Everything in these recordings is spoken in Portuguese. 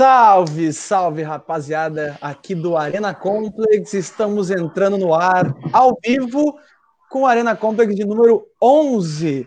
Salve, salve rapaziada, aqui do Arena Complex. Estamos entrando no ar ao vivo com o Arena Complex de número 11.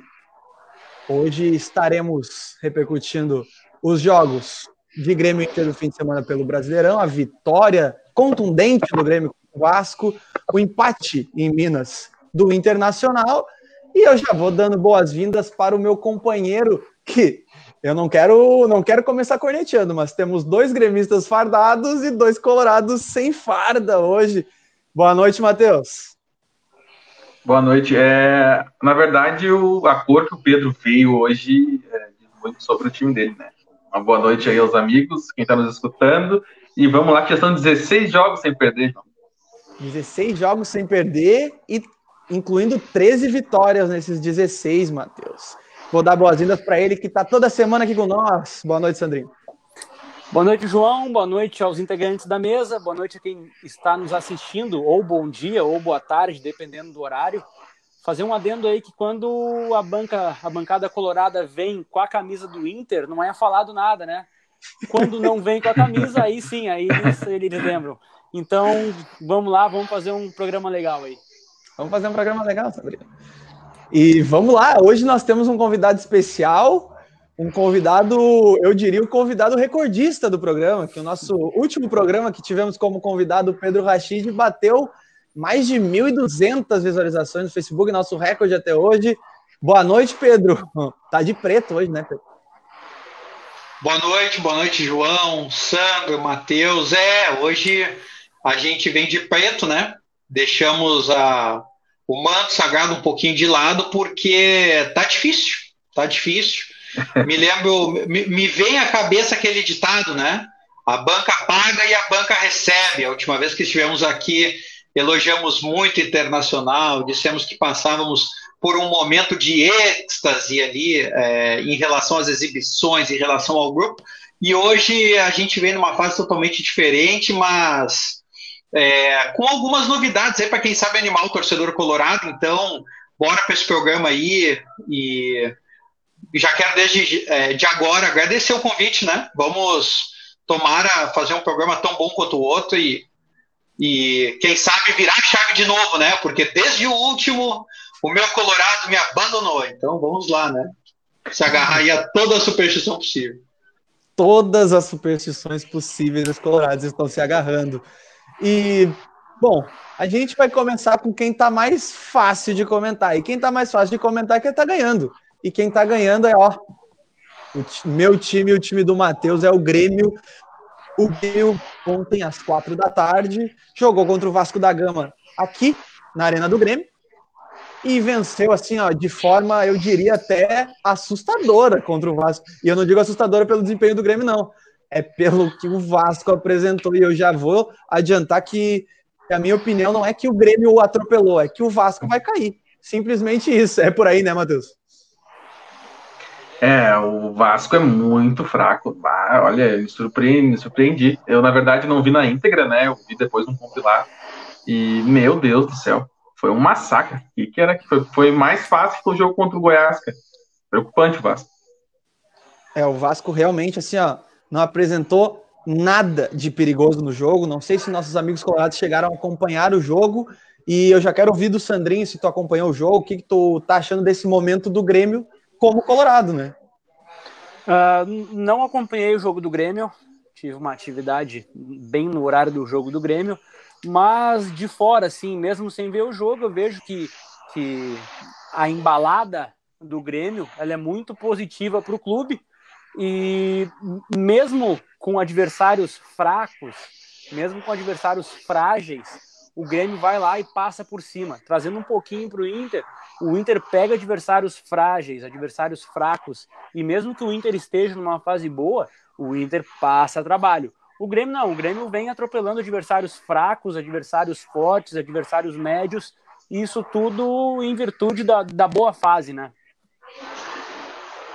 Hoje estaremos repercutindo os jogos de Grêmio Inter do fim de semana pelo Brasileirão, a vitória contundente do Grêmio com o Vasco, o empate em Minas do Internacional. E eu já vou dando boas-vindas para o meu companheiro que eu não quero, não quero começar corneteando, mas temos dois gremistas fardados e dois colorados sem farda hoje. Boa noite, Matheus. Boa noite. É, na verdade, o, a cor que o Pedro veio hoje é, diz muito sobre o time dele, né? Uma boa noite aí aos amigos, quem está nos escutando. E vamos lá, que já são 16 jogos sem perder, João. 16 jogos sem perder e incluindo 13 vitórias nesses 16, Matheus. Vou dar boas-vindas para ele, que está toda semana aqui com nós. Boa noite, Sandrinho. Boa noite, João. Boa noite aos integrantes da mesa. Boa noite a quem está nos assistindo, ou bom dia, ou boa tarde, dependendo do horário. Fazer um adendo aí que quando a banca, a bancada colorada vem com a camisa do Inter, não é falado nada, né? Quando não vem com a camisa, aí sim, aí eles, eles lembram. Então, vamos lá, vamos fazer um programa legal aí. Vamos fazer um programa legal, Sabrina. E vamos lá, hoje nós temos um convidado especial, um convidado, eu diria, o convidado recordista do programa, que o nosso último programa que tivemos como convidado, o Pedro Rachid, bateu mais de 1.200 visualizações no Facebook, nosso recorde até hoje. Boa noite, Pedro. Tá de preto hoje, né, Pedro? Boa noite, boa noite, João, Sandro, Matheus. É, hoje a gente vem de preto, né? Deixamos a o manto sagrado um pouquinho de lado, porque tá difícil, tá difícil. Me lembro, me, me vem à cabeça aquele ditado, né? A banca paga e a banca recebe. A última vez que estivemos aqui, elogiamos muito internacional, dissemos que passávamos por um momento de êxtase ali é, em relação às exibições, em relação ao grupo. E hoje a gente vem numa fase totalmente diferente, mas é, com algumas novidades aí para quem sabe animar o torcedor colorado. Então, bora para esse programa aí e já quero desde é, de agora agradecer o convite, né? Vamos a fazer um programa tão bom quanto o outro e, e quem sabe virar chave de novo, né? Porque desde o último o meu Colorado me abandonou. Então vamos lá, né? Se agarrar aí a toda a superstição possível. Todas as superstições possíveis os colorados estão se agarrando. E, bom, a gente vai começar com quem tá mais fácil de comentar. E quem tá mais fácil de comentar é quem tá ganhando. E quem tá ganhando é, ó, o meu time o time do Matheus é o Grêmio. O Grêmio, ontem às quatro da tarde, jogou contra o Vasco da Gama aqui na Arena do Grêmio e venceu assim, ó, de forma, eu diria até assustadora contra o Vasco. E eu não digo assustadora pelo desempenho do Grêmio, não é pelo que o Vasco apresentou. E eu já vou adiantar que, a minha opinião não é que o Grêmio o atropelou, é que o Vasco vai cair. Simplesmente isso. É por aí, né, Matheus? É, o Vasco é muito fraco. Ah, olha, me surpreendi, me surpreendi. Eu, na verdade, não vi na íntegra, né? Eu vi depois um compilar. E, meu Deus do céu, foi um massacre. E que era que foi, foi mais fácil que o jogo contra o Goiás, cara. Preocupante o Vasco. É, o Vasco realmente, assim, ó, não apresentou nada de perigoso no jogo. Não sei se nossos amigos colorados chegaram a acompanhar o jogo. E eu já quero ouvir do Sandrinho se tu acompanhou o jogo, o que, que tu tá achando desse momento do Grêmio como Colorado, né? Uh, não acompanhei o jogo do Grêmio, tive uma atividade bem no horário do jogo do Grêmio, mas de fora, assim, mesmo sem ver o jogo, eu vejo que, que a embalada do Grêmio ela é muito positiva para o clube e mesmo com adversários fracos, mesmo com adversários frágeis, o Grêmio vai lá e passa por cima, trazendo um pouquinho para o Inter. O Inter pega adversários frágeis, adversários fracos, e mesmo que o Inter esteja numa fase boa, o Inter passa trabalho. O Grêmio não, o Grêmio vem atropelando adversários fracos, adversários fortes, adversários médios, isso tudo em virtude da, da boa fase, né?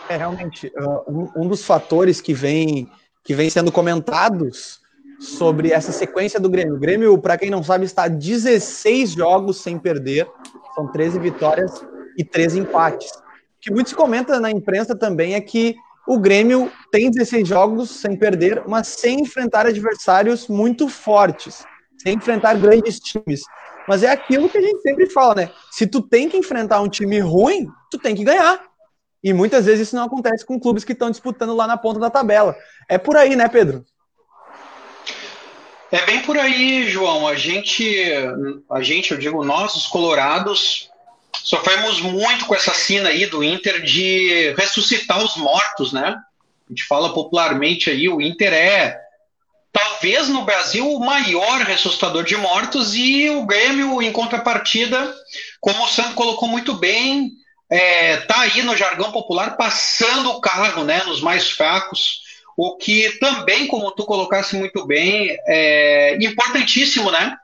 É, realmente, uh, um, um, dos fatores que vem, que vem sendo comentados sobre essa sequência do Grêmio. O Grêmio, para quem não sabe, está 16 jogos sem perder, são 13 vitórias e 13 empates. O que muito se comenta na imprensa também é que o Grêmio tem 16 jogos sem perder, mas sem enfrentar adversários muito fortes, sem enfrentar grandes times. Mas é aquilo que a gente sempre fala, né? Se tu tem que enfrentar um time ruim, tu tem que ganhar. E muitas vezes isso não acontece com clubes que estão disputando lá na ponta da tabela. É por aí, né, Pedro? É bem por aí, João. A gente, a gente, eu digo nós, os colorados, sofremos muito com essa cena aí do Inter de ressuscitar os mortos, né? A gente fala popularmente aí, o Inter é talvez no Brasil o maior ressuscitador de mortos e o Grêmio, em contrapartida, como o Santo colocou muito bem, é, tá aí no jargão popular passando o carro, né, nos mais fracos, o que também, como tu colocasse muito bem, é importantíssimo, né?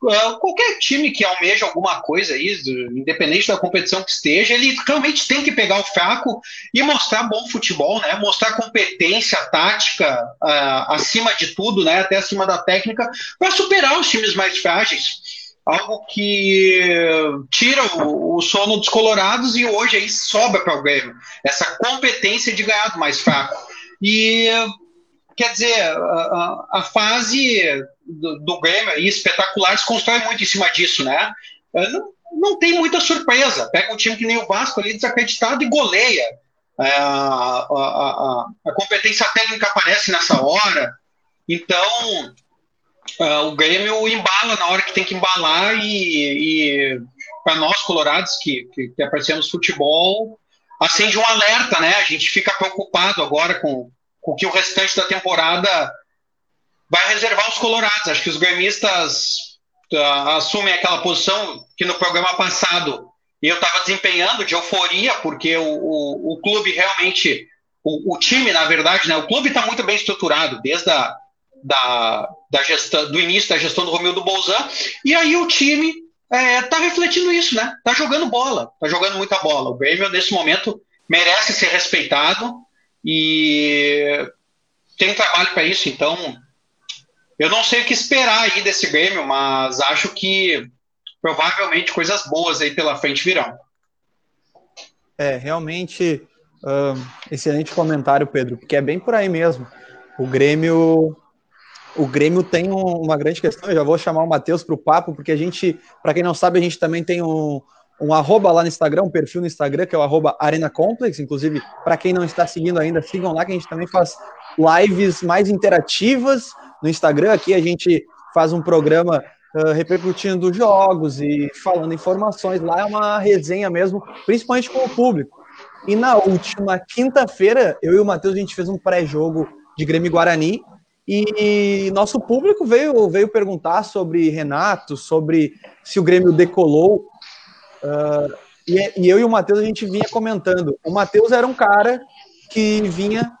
Uh, qualquer time que almeja alguma coisa aí, independente da competição que esteja, ele realmente tem que pegar o fraco e mostrar bom futebol, né? Mostrar competência tática uh, acima de tudo, né? Até acima da técnica, para superar os times mais frágeis algo que tira o, o, sono dos colorados e hoje aí sobra para o Grêmio essa competência de ganhar do mais fraco. E, quer dizer, a, a fase do, do Grêmio aí, espetacular se constrói muito em cima disso, né? Não, não tem muita surpresa. Pega um time que nem o Vasco ali desacreditado e goleia. É, a, a, a, competência técnica aparece nessa hora. Então, uh, o Grêmio embala na hora que tem que embalar e, e para nós colorados que, que, que apreciamos futebol, acende um alerta, né? A gente fica preocupado agora com, com o que o restante da temporada vai reservar os colorados. Acho que os gremistas uh, assumem aquela posição que no programa passado eu estava desempenhando de euforia, porque o, o, o clube realmente, o, o, time, na verdade, né? O clube está muito bem estruturado, desde a da, da gestão, do início da gestão do Romildo Bolzan, e aí o time é, tá refletindo isso, né? Tá jogando bola, tá jogando muita bola. O Grêmio, nesse momento, merece ser respeitado e tem trabalho para isso, então eu não sei o que esperar aí desse Grêmio, mas acho que provavelmente coisas boas aí pela frente virão. É, realmente, excelente comentário, Pedro, porque é bem por aí mesmo. O Grêmio o Grêmio tem um, uma grande questão. Eu já vou chamar o Matheus para o papo, porque a gente, para quem não sabe, a gente também tem um, um arroba lá no Instagram, um perfil no Instagram, que é o arroba Arena Complex. Inclusive, para quem não está seguindo ainda, sigam lá, que a gente também faz lives mais interativas no Instagram. Aqui a gente faz um programa uh, repercutindo jogos e falando informações. Lá é uma resenha mesmo, principalmente com o público. E na última quinta-feira, eu e o Matheus, a gente fez um pré-jogo de Grêmio Guarani e nosso público veio, veio perguntar sobre Renato, sobre se o Grêmio decolou. Uh, e, e, eu e o Matheus a gente vinha comentando. O Matheus era um cara que vinha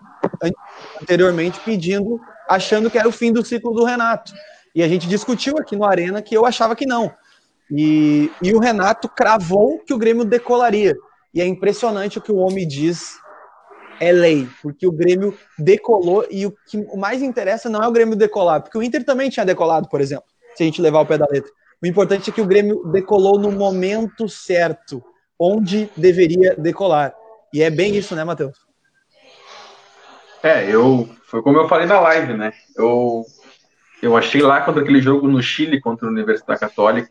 anteriormente pedindo, achando que era o fim do ciclo do Renato. E a gente discutiu aqui no Arena que eu achava que não. E, e o Renato cravou que o Grêmio decolaria. E é impressionante o que o homem diz é lei, porque o Grêmio decolou e o que mais interessa não é o Grêmio decolar, porque o Inter também tinha decolado, por exemplo, se a gente levar o pé da letra. O importante é que o Grêmio decolou no momento certo, onde deveria decolar. E é bem isso, né, Matheus? É, eu. Foi como eu falei na live, né? Eu, eu achei lá contra aquele jogo no Chile contra a Universidade Católica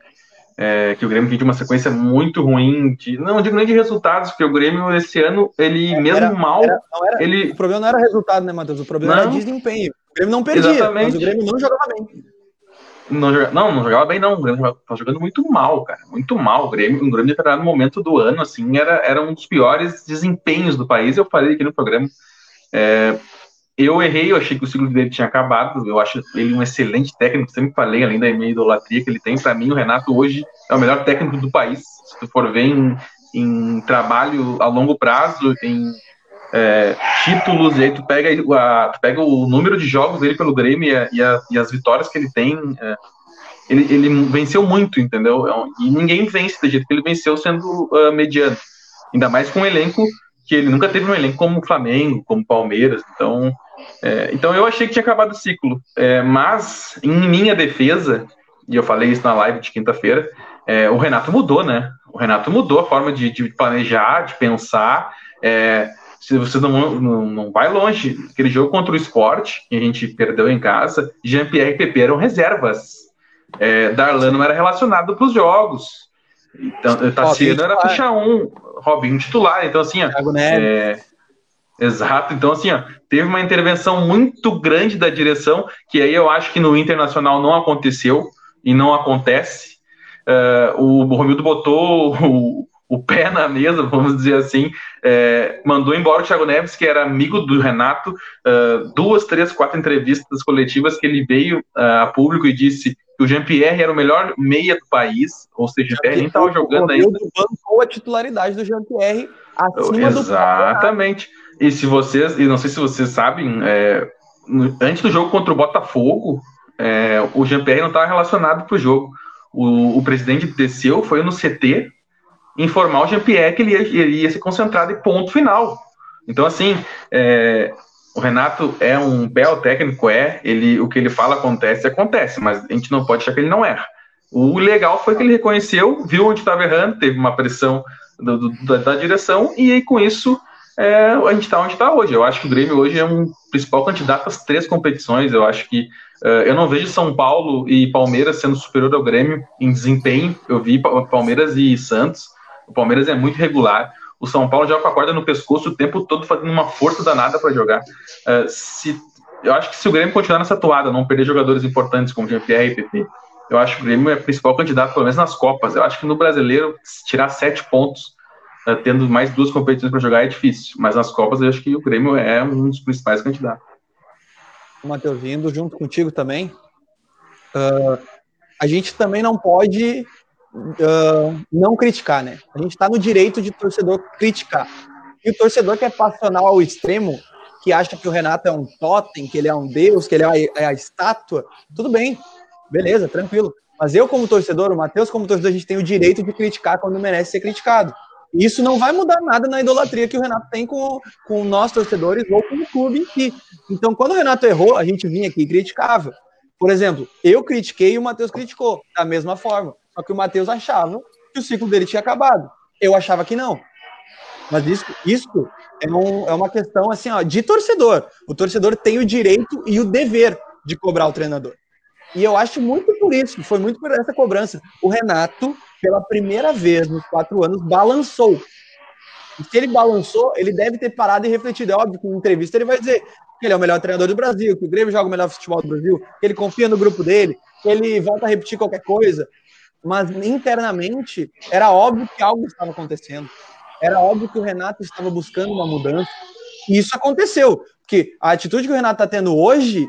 é, que o Grêmio vinha de uma sequência muito ruim, de, não digo nem de resultados, porque o Grêmio esse ano, ele mesmo era, mal, era, era, ele... O problema não era resultado, né, Matheus? O problema não, era desempenho. O Grêmio não perdia, exatamente. mas o Grêmio não jogava bem. Não, não, não jogava bem, não. O Grêmio estava jogando muito mal, cara. Muito mal. O Grêmio, o Grêmio, determinado momento do ano, assim, era, era um dos piores desempenhos do país. Eu falei aqui no programa. É, eu errei, eu achei que o ciclo dele tinha acabado. Eu acho ele um excelente técnico, sempre falei, além da minha idolatria que ele tem. Para mim, o Renato hoje é o melhor técnico do país. Se tu for ver em, em trabalho a longo prazo, em é, títulos, e aí tu pega, a, tu pega o número de jogos dele pelo Grêmio e, a, e, a, e as vitórias que ele tem. É, ele, ele, venceu muito, entendeu? E ninguém vence do jeito que ele venceu sendo uh, mediano. Ainda mais com um elenco que ele nunca teve um elenco como o Flamengo, como o Palmeiras. Então, é, então eu achei que tinha acabado o ciclo. É, mas, em minha defesa, e eu falei isso na live de quinta-feira, é, o Renato mudou, né? O Renato mudou a forma de, de planejar, de pensar. É, se você não, não, não vai longe, aquele jogo contra o esporte, que a gente perdeu em casa, Jean-Pierre e Pepe eram reservas. É, Darlan não era relacionado para os jogos. Então, Tassiano era ficha 1, Robinho titular. Então, assim, ó, exato. Então, assim, ó, teve uma intervenção muito grande da direção, que aí eu acho que no Internacional não aconteceu e não acontece. Uh, o Romildo botou o, o pé na mesa, vamos dizer assim, é, mandou embora o Thiago Neves, que era amigo do Renato, uh, duas, três, quatro entrevistas coletivas que ele veio uh, a público e disse que o Jean-Pierre era o melhor meia do país, ou seja, o nem estava jogando ainda. bancou a titularidade do Jean-Pierre acima Exatamente. Do... E se vocês, e não sei se vocês sabem, é, antes do jogo contra o Botafogo, é, o Jean-Pierre não estava relacionado para o jogo. O presidente desceu, foi no CT, informar o Jean-Pierre que ele ia, ele ia se concentrar e ponto final. Então, assim, é, o Renato é um belo técnico, é, ele, o que ele fala acontece, acontece, mas a gente não pode achar que ele não erra. O legal foi que ele reconheceu, viu onde estava errando, teve uma pressão do, do, da, da, direção, e aí com isso é, a gente está onde está hoje. Eu acho que o Grêmio hoje é um principal candidato às três competições. Eu acho que uh, eu não vejo São Paulo e Palmeiras sendo superior ao Grêmio em desempenho. Eu vi Palmeiras e Santos. O Palmeiras é muito regular. O São Paulo joga com a corda no pescoço o tempo todo, fazendo uma força danada para jogar. Uh, se, eu acho que se o Grêmio continuar nessa toada, não perder jogadores importantes como Jean-Pierre e PP, eu acho que o Grêmio é o principal candidato, pelo menos nas Copas. Eu acho que no brasileiro, tirar sete pontos, tendo mais duas competições para jogar, é difícil. Mas nas Copas, eu acho que o Grêmio é um dos principais candidatos. Matheus, vindo junto contigo também. Uh, a gente também não pode uh, não criticar, né? A gente está no direito de torcedor criticar. E o torcedor que é passional ao extremo, que acha que o Renato é um totem, que ele é um deus, que ele é a, é estátua, tudo bem, beleza, tranquilo. Mas eu, como torcedor, o Matheus, como torcedor, a gente tem o direito de criticar quando merece ser criticado. Isso não vai mudar nada na idolatria que o Renato tem com, com nós, torcedores, ou com o clube em si. Então, quando o Renato errou, a gente vinha aqui e criticava. Por exemplo, eu critiquei e o Matheus criticou, da mesma forma. Só que o Matheus achava que o ciclo dele tinha acabado. Eu achava que não. Mas isso, isso é, um, é uma questão assim, ó, de torcedor. O torcedor tem o direito e o dever de cobrar o treinador. E eu acho muito por isso, foi muito por essa cobrança. O Renato, pela primeira vez nos quatro anos, balançou. E se ele balançou, ele deve ter parado e refletido. É óbvio que em entrevista ele vai dizer que ele é o melhor treinador do Brasil, que o Grêmio joga o melhor futebol do Brasil, que ele confia no grupo dele, que ele volta a repetir qualquer coisa mas internamente era óbvio que algo estava acontecendo. Era óbvio que o Renato estava buscando uma mudança. E isso aconteceu. Porque a atitude que o Renato está tendo hoje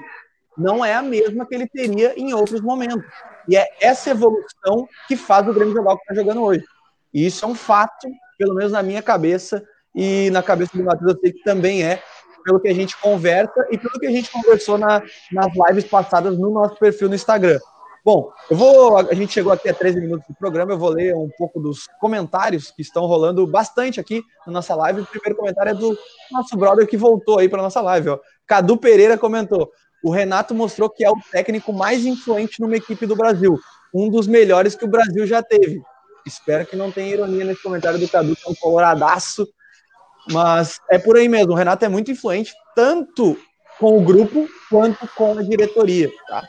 não é a mesma que ele teria em outros momentos. E é essa evolução que faz o Grêmio jogar o que está jogando hoje. E isso é um fato, pelo menos na minha cabeça e na cabeça do Matheus, eu sei que também é, pelo que a gente conversa e pelo que a gente conversou na, nas lives passadas no nosso perfil no Instagram. Bom, eu vou. A gente chegou aqui a 13 minutos do programa, eu vou ler um pouco dos comentários que estão rolando bastante aqui na nossa live. O primeiro comentário é do nosso brother que voltou aí para nossa live. Ó. Cadu Pereira comentou: o Renato mostrou que é o técnico mais influente numa equipe do Brasil, um dos melhores que o Brasil já teve. Espero que não tenha ironia nesse comentário do Cadu, que é um coloradaço. Mas é por aí mesmo. O Renato é muito influente, tanto com o grupo quanto com a diretoria. Tá?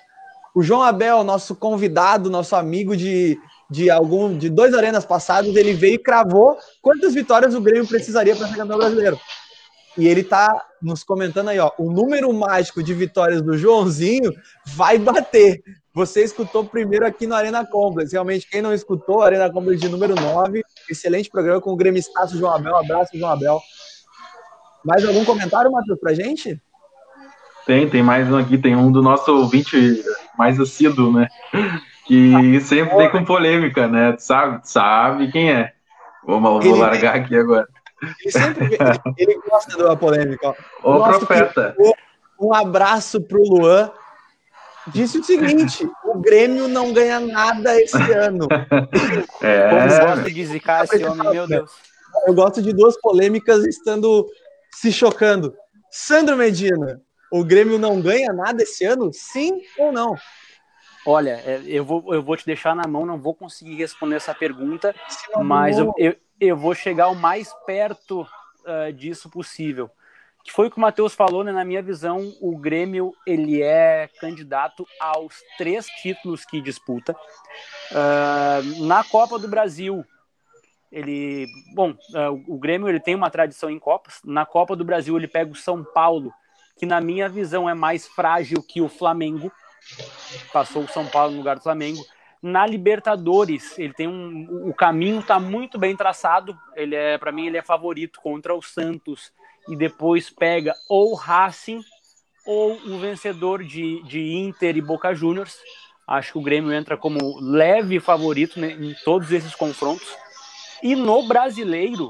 O João Abel, nosso convidado, nosso amigo de, de algum de dois arenas passados, ele veio e cravou quantas vitórias o Grêmio precisaria para ser campeão brasileiro. E ele tá nos comentando aí, ó, o número mágico de vitórias do Joãozinho vai bater. Você escutou primeiro aqui no Arena Complex. Realmente, quem não escutou, Arena Complex de número 9. Excelente programa com o Grêmio Estácio João Abel. Um abraço, João Abel. Mais algum comentário, Matheus, pra gente? Tem, tem mais um aqui, tem um do nosso ouvinte mais assíduo, né? Que sempre vem com polêmica, né? Sabe, sabe quem é. Vou, vou ele, largar aqui agora. Ele sempre ele gosta de uma polêmica. Ó. O profeta. Um abraço pro Luan. Disse o seguinte: o Grêmio não ganha nada esse ano. É. Como gosta de zicar esse homem, meu Deus. Eu gosto de duas polêmicas estando se chocando. Sandro Medina, o Grêmio não ganha nada esse ano? Sim ou não? Olha, é, eu vou, eu vou te deixar na mão, não vou conseguir responder essa pergunta, mas eu, eu, eu, vou chegar o mais perto uh, disso possível. Que foi o que o Matheus falou, né? Na minha visão, o Grêmio ele é candidato aos três títulos que disputa. Uh, na Copa do Brasil, ele, bom, uh, o Grêmio ele tem uma tradição em Copas. Na Copa do Brasil ele pega o São Paulo, que na minha visão é mais frágil que o Flamengo. Passou o São Paulo no lugar do Flamengo. Na Libertadores, ele tem um, o caminho está muito bem traçado. Ele é, para mim, ele é favorito contra o Santos e depois pega ou Racing ou o vencedor de, de Inter e Boca Juniors. Acho que o Grêmio entra como leve favorito né, em todos esses confrontos. E no brasileiro,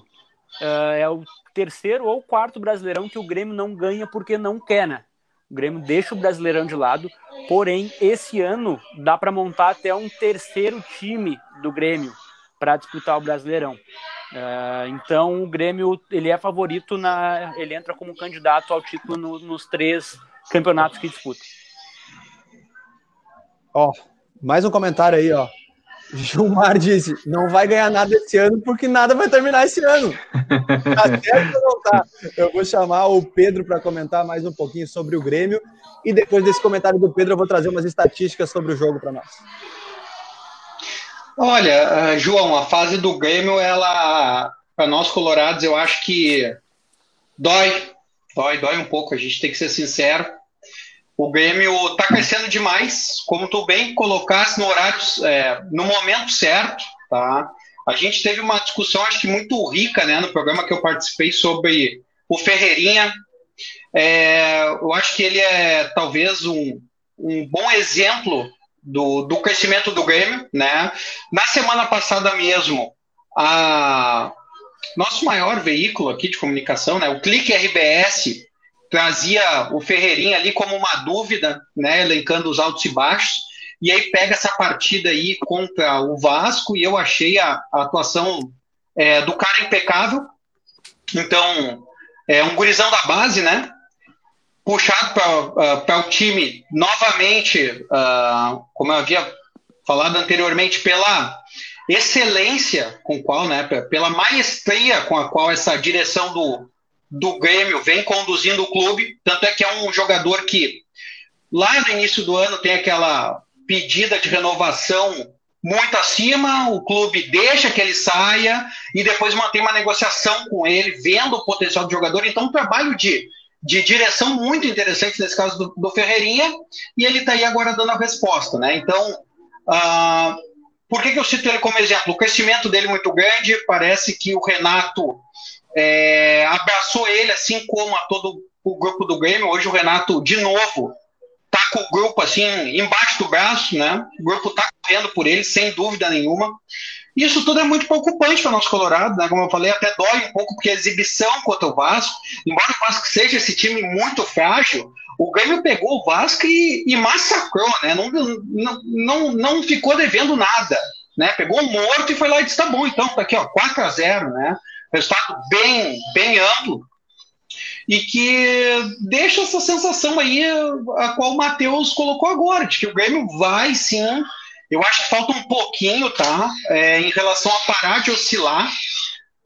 uh, é o terceiro ou quarto brasileirão que o Grêmio não ganha porque não quer, né? O Grêmio deixa o Brasileirão de lado, porém, esse ano dá para montar até um terceiro time do Grêmio para disputar o Brasileirão. Uh, então, o Grêmio ele é favorito, na, ele entra como candidato ao título no, nos três campeonatos que disputa. Ó, mais um comentário aí, ó. Gilmar disse: não vai ganhar nada esse ano porque nada vai terminar esse ano. Tá certo ou não tá? Eu vou chamar o Pedro para comentar mais um pouquinho sobre o Grêmio e depois desse comentário do Pedro eu vou trazer umas estatísticas sobre o jogo para nós. Olha, João, a fase do Grêmio, ela, para nós colorados, eu acho que dói, dói, dói um pouco. A gente tem que ser sincero o Grêmio está crescendo demais, como tu bem colocaste no horário, é, no momento certo, tá? A gente teve uma discussão, acho que muito rica, né, no programa que eu participei sobre o Ferreirinha. É, eu acho que ele é talvez um, um bom exemplo do, do crescimento do Grêmio, né? Na semana passada mesmo, a nosso maior veículo aqui de comunicação, né, o Clique RBS, trazia o Ferreirinha ali como uma dúvida, né, elencando os altos e baixos, e aí pega essa partida aí contra o Vasco, e eu achei a, a atuação é, do cara impecável. Então, é um gurizão da base, né? Puxado para uh, o time novamente, uh, como eu havia falado anteriormente, pela excelência com qual, né, pela maestria com a qual essa direção do, do Grêmio vem conduzindo o clube, tanto é que é um jogador que lá no início do ano tem aquela pedida de renovação muito acima, o clube deixa que ele saia e depois mantém uma negociação com ele, vendo o potencial do jogador. Então, um trabalho de, de direção muito interessante nesse caso do, do Ferreirinha, e ele está aí agora dando a resposta. Né? Então, uh, por que, que eu cito ele como exemplo? O crescimento dele é muito grande, parece que o Renato é, abraçou ele, assim como a todo o grupo do Grêmio. Hoje o Renato, de novo, tá com o grupo assim embaixo do braço, né? O grupo tá correndo por ele, sem dúvida nenhuma. Isso tudo é muito preocupante para nós Colorado, né? Como eu falei, até dói um pouco, porque a exibição contra o Vasco, embora o Vasco seja esse time muito frágil, o Grêmio pegou o Vasco e, e massacrou, né? Não, não, não, não ficou devendo nada, né? Pegou um morto e foi lá e disse: tá bom, então, tá aqui, ó, 4 a 0 né? Resultado bem, bem amplo, e que deixa essa sensação aí a qual o Matheus colocou agora, de que o Grêmio vai sim. Eu acho que falta um pouquinho, tá? É, em relação a parar de oscilar.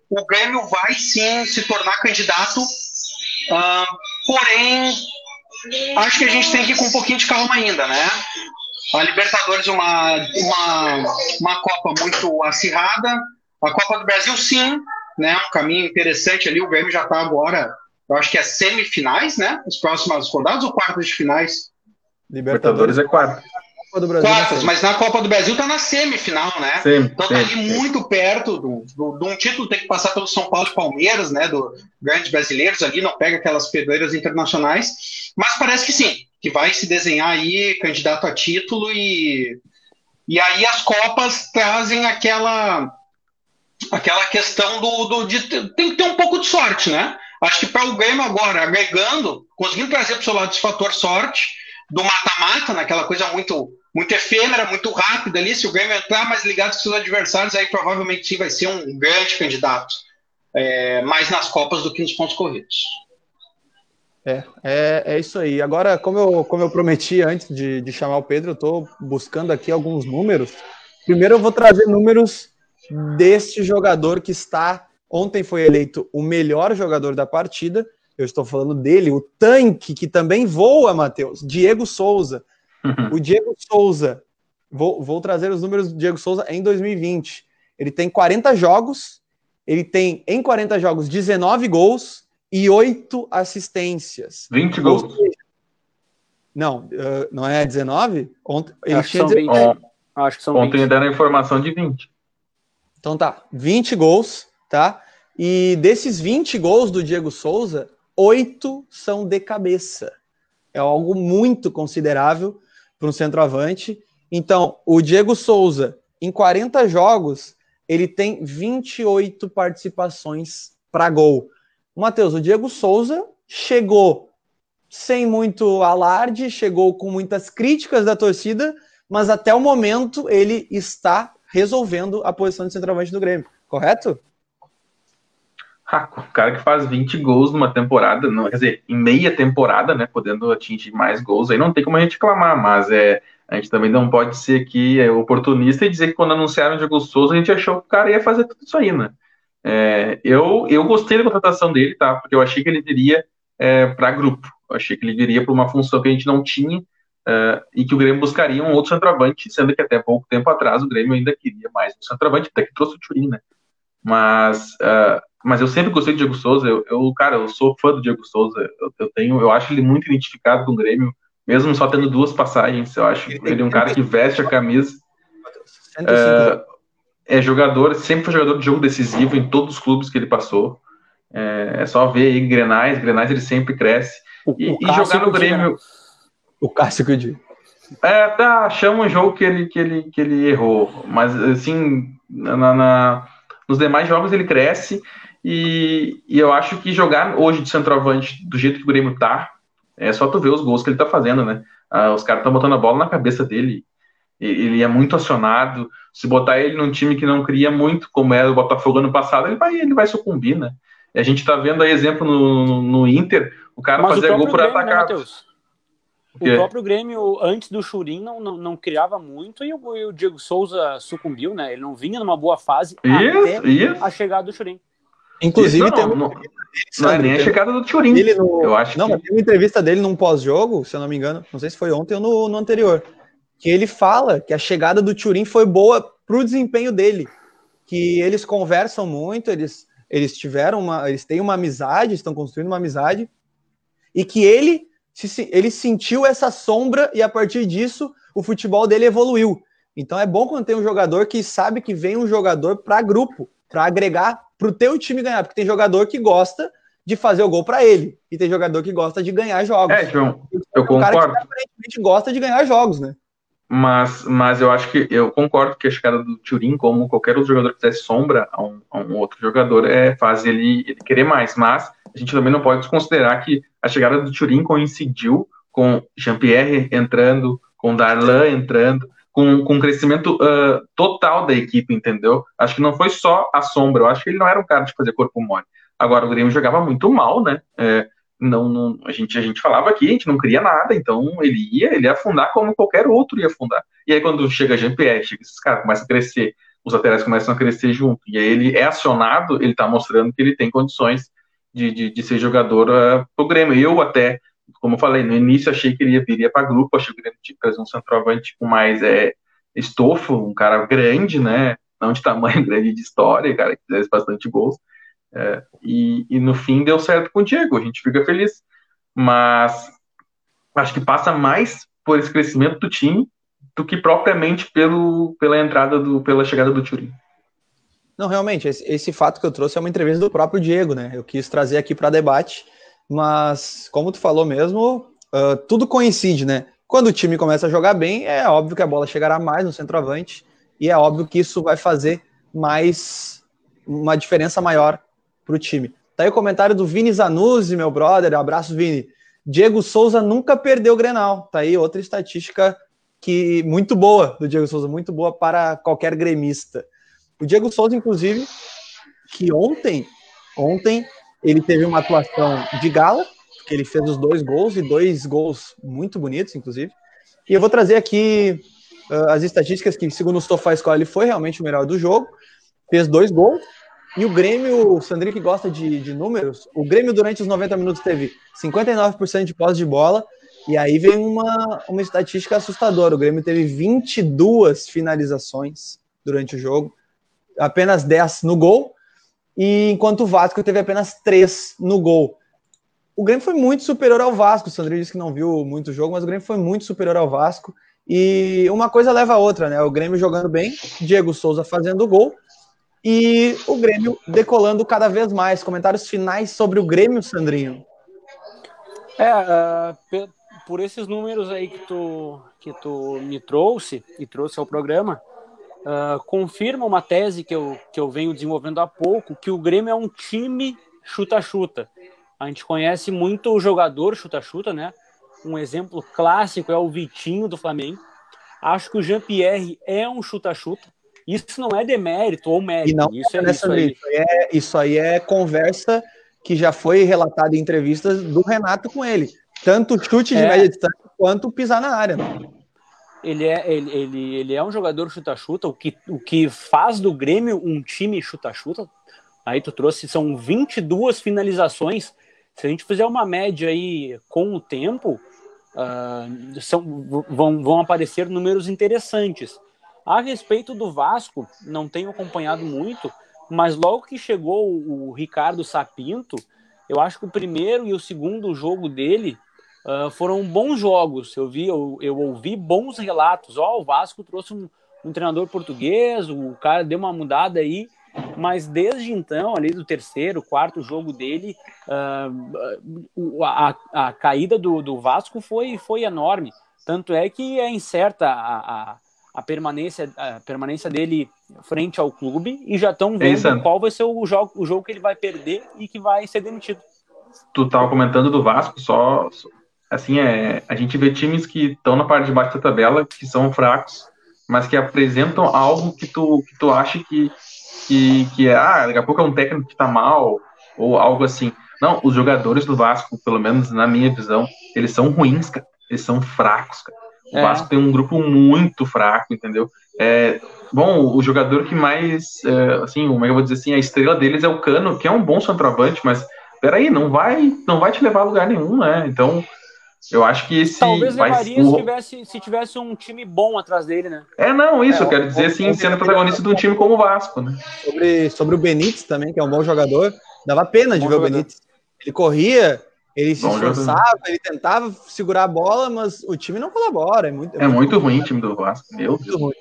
O Grêmio vai sim se tornar candidato, uh, porém, acho que a gente tem que ir com um pouquinho de calma ainda, né? A Libertadores é uma, uma, uma Copa muito acirrada. A Copa do Brasil, sim, né? Um caminho interessante ali. O Grêmio já está agora, eu acho que é semifinais, né? As próximas rodadas ou quartas de finais? Libertadores é quarto. Quartas, mas na Copa do Brasil está na semifinal, né? Sim, então tá ali muito perto de um título, tem que passar pelo São Paulo e Palmeiras, né? Do grandes brasileiros ali, não pega aquelas pedreiras internacionais, mas parece que sim, que vai se desenhar aí candidato a título e e aí as copas trazem aquela aquela questão do, do de, tem que ter um pouco de sorte, né? Acho que para o Grêmio agora, agregando, conseguindo trazer para o seu lado esse fator sorte, do mata-mata, naquela coisa muito, muito efêmera, muito rápida ali, se o Grêmio entrar mais ligado com seus adversários, aí provavelmente sim vai ser um grande candidato, é, mais nas Copas do que nos pontos corridos. É, é, é isso aí. Agora, como eu, como eu prometi antes de, de chamar o Pedro, eu estou buscando aqui alguns números. Primeiro eu vou trazer números deste jogador que está Ontem foi eleito o melhor jogador da partida. Eu estou falando dele, o tanque que também voa, Matheus, Diego Souza. O Diego Souza, vou, vou trazer os números do Diego Souza em 2020. Ele tem 40 jogos, ele tem em 40 jogos 19 gols e 8 assistências. 20 gols. Não, uh, não é 19? Ontem, ele Acho que tinha são 19. 20. Acho que são Ontem 20. deram a informação de 20. Então tá, 20 gols, tá? E desses 20 gols do Diego Souza, oito são de cabeça. É algo muito considerável para um centroavante. Então, o Diego Souza, em 40 jogos, ele tem 28 participações para gol. Matheus, o Diego Souza chegou sem muito alarde, chegou com muitas críticas da torcida, mas até o momento ele está resolvendo a posição de centroavante do Grêmio, correto? Ah, o cara que faz 20 gols numa temporada, não, quer dizer, em meia temporada, né, podendo atingir mais gols, aí não tem como a gente reclamar, mas é, a gente também não pode ser aqui é, oportunista e dizer que quando anunciaram o Diego Souza, a gente achou que o cara ia fazer tudo isso aí, né? É, eu, eu gostei da contratação dele, tá? Porque eu achei que ele viria é, para grupo, eu achei que ele viria para uma função que a gente não tinha é, e que o Grêmio buscaria um outro centroavante, sendo que até pouco tempo atrás o Grêmio ainda queria mais um centroavante, até que trouxe o Turin, né? Mas é, mas eu sempre gostei do Diego Souza. Eu, eu, cara, eu sou fã do Diego Souza. Eu, eu, tenho, eu acho ele muito identificado com o Grêmio, mesmo só tendo duas passagens. Eu acho ele, ele um cara que veste a camisa. É, é, jogador, sempre foi jogador de jogo decisivo em todos os clubes que ele passou. É, é só ver aí Grenais, Grenais ele sempre cresce. O, e, o e jogar no Grêmio. O Cássio que eu digo. É, tá, chama um jogo que ele, que ele, que ele errou. Mas assim, na, na nos demais jogos ele cresce. E, e, eu acho que jogar hoje de centroavante do jeito que o Grêmio tá, é só tu ver os gols que ele tá fazendo, né? Ah, os caras estão botando a bola na cabeça dele. Ele é muito acionado. Se botar ele num time que não cria muito, como era o Botafogo ano passado, ele vai, ele vai sucumbir, né? E a gente tá vendo aí exemplo no, no Inter, o cara Mas fazer gol por Grêmio, atacar. Né, o, o próprio Grêmio, antes do Churin, não, não, não criava muito e o, e o, Diego Souza sucumbiu, né? Ele não vinha numa boa fase isso, até isso. a chegada do Churin. Inclusive, Isso, tem não, uma não, não é nem a chegada do. Ele no... Eu acho não, que... mas tem uma entrevista dele num pós-jogo, se eu não me engano, não sei se foi ontem ou no, no anterior, que ele fala que a chegada do Turin foi boa pro desempenho dele, que eles conversam muito, eles, eles tiveram uma, eles têm uma amizade, estão construindo uma amizade, e que ele, se, ele sentiu essa sombra e a partir disso o futebol dele evoluiu. Então é bom quando tem um jogador que sabe que vem um jogador para grupo, para agregar para o teu time ganhar, porque tem jogador que gosta de fazer o gol para ele e tem jogador que gosta de ganhar jogos. É, João, eu um concordo. cara que aparentemente gosta de ganhar jogos, né? Mas, mas eu acho que eu concordo que a chegada do Turin, como qualquer outro jogador que fizesse sombra a um, a um, outro jogador, é faz ele, ele querer mais. Mas a gente também não pode desconsiderar que a chegada do Turin coincidiu com Jean-Pierre entrando, com Darlan entrando, com, com um crescimento uh, total da equipe, entendeu? Acho que não foi só a sombra, eu acho que ele não era um cara de fazer corpo mole. Agora, o Grêmio jogava muito mal, né? É, não, não, a, gente, a gente falava aqui, a gente não queria nada, então ele ia, ele ia afundar como qualquer outro ia afundar. E aí, quando chega Jean-Pierre, chega esses caras começam a crescer, os laterais começam a crescer junto, e aí ele é acionado, ele tá mostrando que ele tem condições de, de, de ser jogador uh, pro Grêmio. Eu até como eu falei, no início achei que ele viria para grupo, achei que ele tinha que trazer um centroavante com mais é, estofo, um cara grande, né? Não de tamanho grande de história, cara, que fizesse bastante gols. É, e, e, no fim deu certo com o Diego, a gente fica feliz. Mas acho que passa mais por esse crescimento do time do que propriamente pelo, pela entrada do, pela chegada do Turin. Não, realmente, esse, esse fato que eu trouxe é uma entrevista do próprio Diego, né? Eu quis trazer aqui para debate mas como tu falou mesmo, uh, tudo coincide, né? Quando o time começa a jogar bem, é óbvio que a bola chegará mais no centroavante e é óbvio que isso vai fazer mais uma diferença maior para o time. Tá aí o comentário do Vini Zanuzzi, meu brother, abraço Vini. Diego Souza nunca perdeu o Grenal. Tá aí outra estatística que muito boa do Diego Souza, muito boa para qualquer gremista. O Diego Souza, inclusive, que ontem, ontem ele teve uma atuação de gala, porque ele fez os dois gols, e dois gols muito bonitos, inclusive. E eu vou trazer aqui uh, as estatísticas que, segundo o SofaScore, ele foi realmente o melhor do jogo. Fez dois gols, E o Grêmio, o Sandrinho que gosta de, de números, o Grêmio durante os 90 minutos teve 59% de posse de bola, e aí vem uma, uma estatística assustadora. O Grêmio teve 22 finalizações durante o jogo, apenas 10 no gol, e enquanto o Vasco teve apenas 3 no gol. O Grêmio foi muito superior ao Vasco. O Sandrinho disse que não viu muito jogo, mas o Grêmio foi muito superior ao Vasco. E uma coisa leva a outra, né? O Grêmio jogando bem, Diego Souza fazendo gol e o Grêmio decolando cada vez mais. Comentários finais sobre o Grêmio, Sandrinho. É, uh, por esses números aí que tu, que tu me trouxe e trouxe ao programa, uh, confirma uma tese que eu, que eu venho desenvolvendo há pouco, que o Grêmio é um time chuta-chuta. A gente conhece muito o jogador chuta-chuta, né? Um exemplo clássico é o Vitinho do Flamengo. Acho que o Jean-Pierre é um chuta-chuta. Isso não é demérito ou mérito. Não, isso, é, isso, aí. Isso, aí é, isso aí é conversa que já foi relatada em entrevistas do Renato com ele. Tanto chute de é. média distância quanto pisar na área. Né? Ele é, ele, ele, ele é um jogador chuta-chuta, o que, o que faz do Grêmio um time chuta-chuta. Aí tu trouxe, são 22 finalizações. Se a gente fizer uma média aí com o tempo, uh, são, vão, vão aparecer números interessantes. A respeito do Vasco, não tenho acompanhado muito, mas logo que chegou o Ricardo Sapinto, eu acho que o primeiro e o segundo jogo dele uh, foram bons jogos. Eu vi, eu, eu ouvi bons relatos. Ó, oh, o Vasco trouxe um, um, treinador português, o cara deu uma mudada aí, mas desde então, ali do terceiro, quarto jogo dele, uh, a, a, caída do, do Vasco foi, foi enorme. Tanto é que é incerta a, a a permanência, a permanência dele frente ao clube e já estão vendo é qual vai ser o jogo, o jogo que ele vai perder e que vai ser demitido. Tu estava comentando do Vasco, só assim é, a gente vê times que estão na parte de baixo da tabela que são fracos, mas que apresentam algo que tu que tu acha que que, que é, ah, daqui a pouco é um técnico que está mal ou algo assim. Não, os jogadores do Vasco, pelo menos na minha visão, eles são ruins, cara. Eles são fracos, cara. O é. Vasco tem um grupo muito fraco, entendeu? É, bom, o jogador que mais, é, assim, como é que eu vou dizer assim, a estrela deles é o Cano, que é um bom centroavante, mas peraí, não vai, não vai te levar a lugar nenhum, né? Então, eu acho que esse. Talvez levaria se, tivesse, se tivesse um time bom atrás dele, né? É, não, isso, é, eu quero dizer assim, sendo protagonista de um time como o Vasco, né? Sobre, sobre o Benítez também, que é um bom jogador, dava pena de ver jogador. o Benítez. Ele corria, ele se Bom esforçava, jogador. ele tentava segurar a bola, mas o time não colabora. É muito, é, é muito, ruim o time do Vasco, meu Deus. Ruim.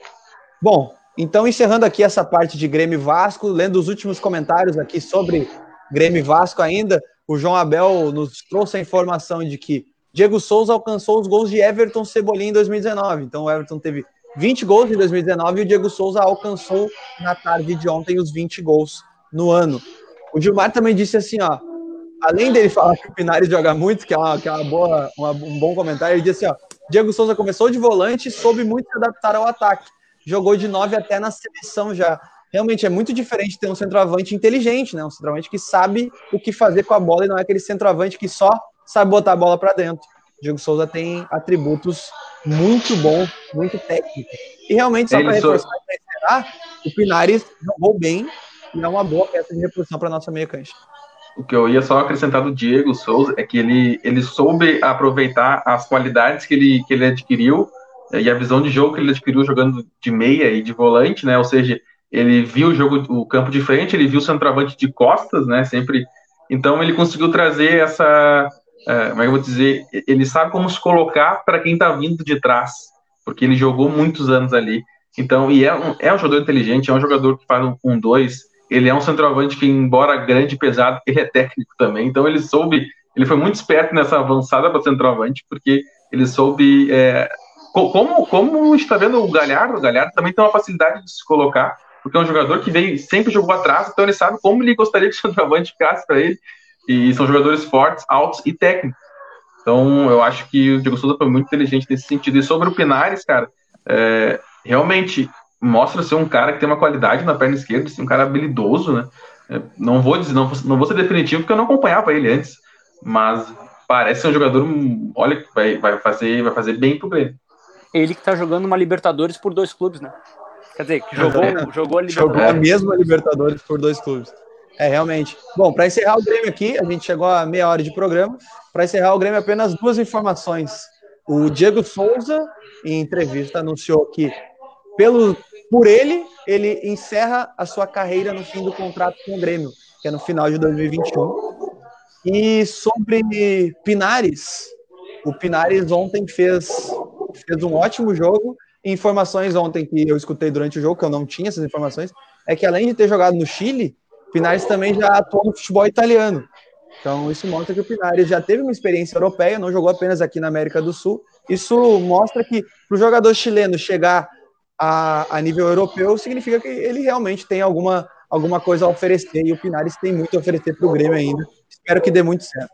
Bom, então encerrando aqui essa parte de Grêmio Vasco, lendo os últimos comentários aqui sobre Grêmio Vasco ainda, o João Abel nos trouxe a informação de que Diego Souza alcançou os gols de Everton Cebolinha em 2019. Então o Everton teve 20 gols em 2019 e o Diego Souza alcançou na tarde de ontem os 20 gols no ano. O Gilmar também disse assim, ó, além dele falar que o Pinares joga muito, que é, uma, que é uma boa, uma, um bom comentário, ele disse assim, ó, Diego Souza começou de volante e soube muito se adaptar ao ataque. Jogou de nove até na seleção já. Realmente é muito diferente ter um centroavante inteligente, né? Um centroavante que sabe o que fazer com a bola e não é aquele centroavante que só sabe botar a bola para dentro. Diego Souza tem atributos muito bons, muito técnicos. E realmente, só para reforçar e encerrar, o Pinares jogou bem e é uma boa peça de reposição para nossa meia cancha o que eu ia só acrescentar do Diego Souza é que ele, ele soube aproveitar as qualidades que ele, que ele adquiriu eh, e a visão de jogo que ele adquiriu jogando de meia e de volante, né? Ou seja, ele viu o jogo, o campo de frente, ele viu o centroavante de costas, né? Sempre. Então ele conseguiu trazer essa, é, como é que eu vou dizer? Ele sabe como se colocar para quem está vindo de trás, porque ele jogou muitos anos ali. Então, e é um, é um jogador inteligente, é um jogador que faz um, um dois ele é um centroavante que, embora grande e pesado, ele é técnico também. Então ele soube, ele foi muito esperto nessa avançada para centroavante, porque ele soube. É, como, como está vendo o Galhardo, o Galhardo também tem uma facilidade de se colocar, porque é um jogador que veio, sempre jogou atrás, então ele sabe como ele gostaria que o centroavante ficasse para ele. E são jogadores fortes, altos e técnicos. Então eu acho que o Diego Souza foi muito inteligente nesse sentido. E sobre o Pinares, cara, é, realmente mostra ser um cara que tem uma qualidade na perna esquerda, assim, um cara habilidoso, né? É, não vou dizer, não, não vou ser definitivo porque eu não acompanhava ele antes, mas parece ser um jogador, olha, vai, vai fazer, vai fazer bem pro Grêmio. Ele que tá jogando uma Libertadores por dois clubes, né? Quer dizer, que jogou, É. jogou a Libertadores. Jogou a mesma Libertadores por dois clubes. É, realmente. Bom, para encerrar o Grêmio aqui, a gente chegou a meia hora de programa. Para encerrar o Grêmio, apenas duas informações. O Diego Souza, em entrevista, anunciou que, pelo, por ele, ele encerra a sua carreira no fim do contrato com o Grêmio, que é no final de 2021. E sobre Pinares, o Pinares ontem fez, fez um ótimo jogo. Informações ontem que eu escutei durante o jogo, que eu não tinha essas informações, é que além de ter jogado no Chile, Pinares também já atuou no futebol italiano. Então, isso mostra que o Pinares já teve uma experiência europeia, não jogou apenas aqui na América do Sul. Isso mostra que para o jogador chileno chegar a, a nível europeu, significa que ele realmente tem alguma, alguma coisa a oferecer, e o Pinares tem muito a oferecer para o Grêmio ainda. Espero que dê muito certo.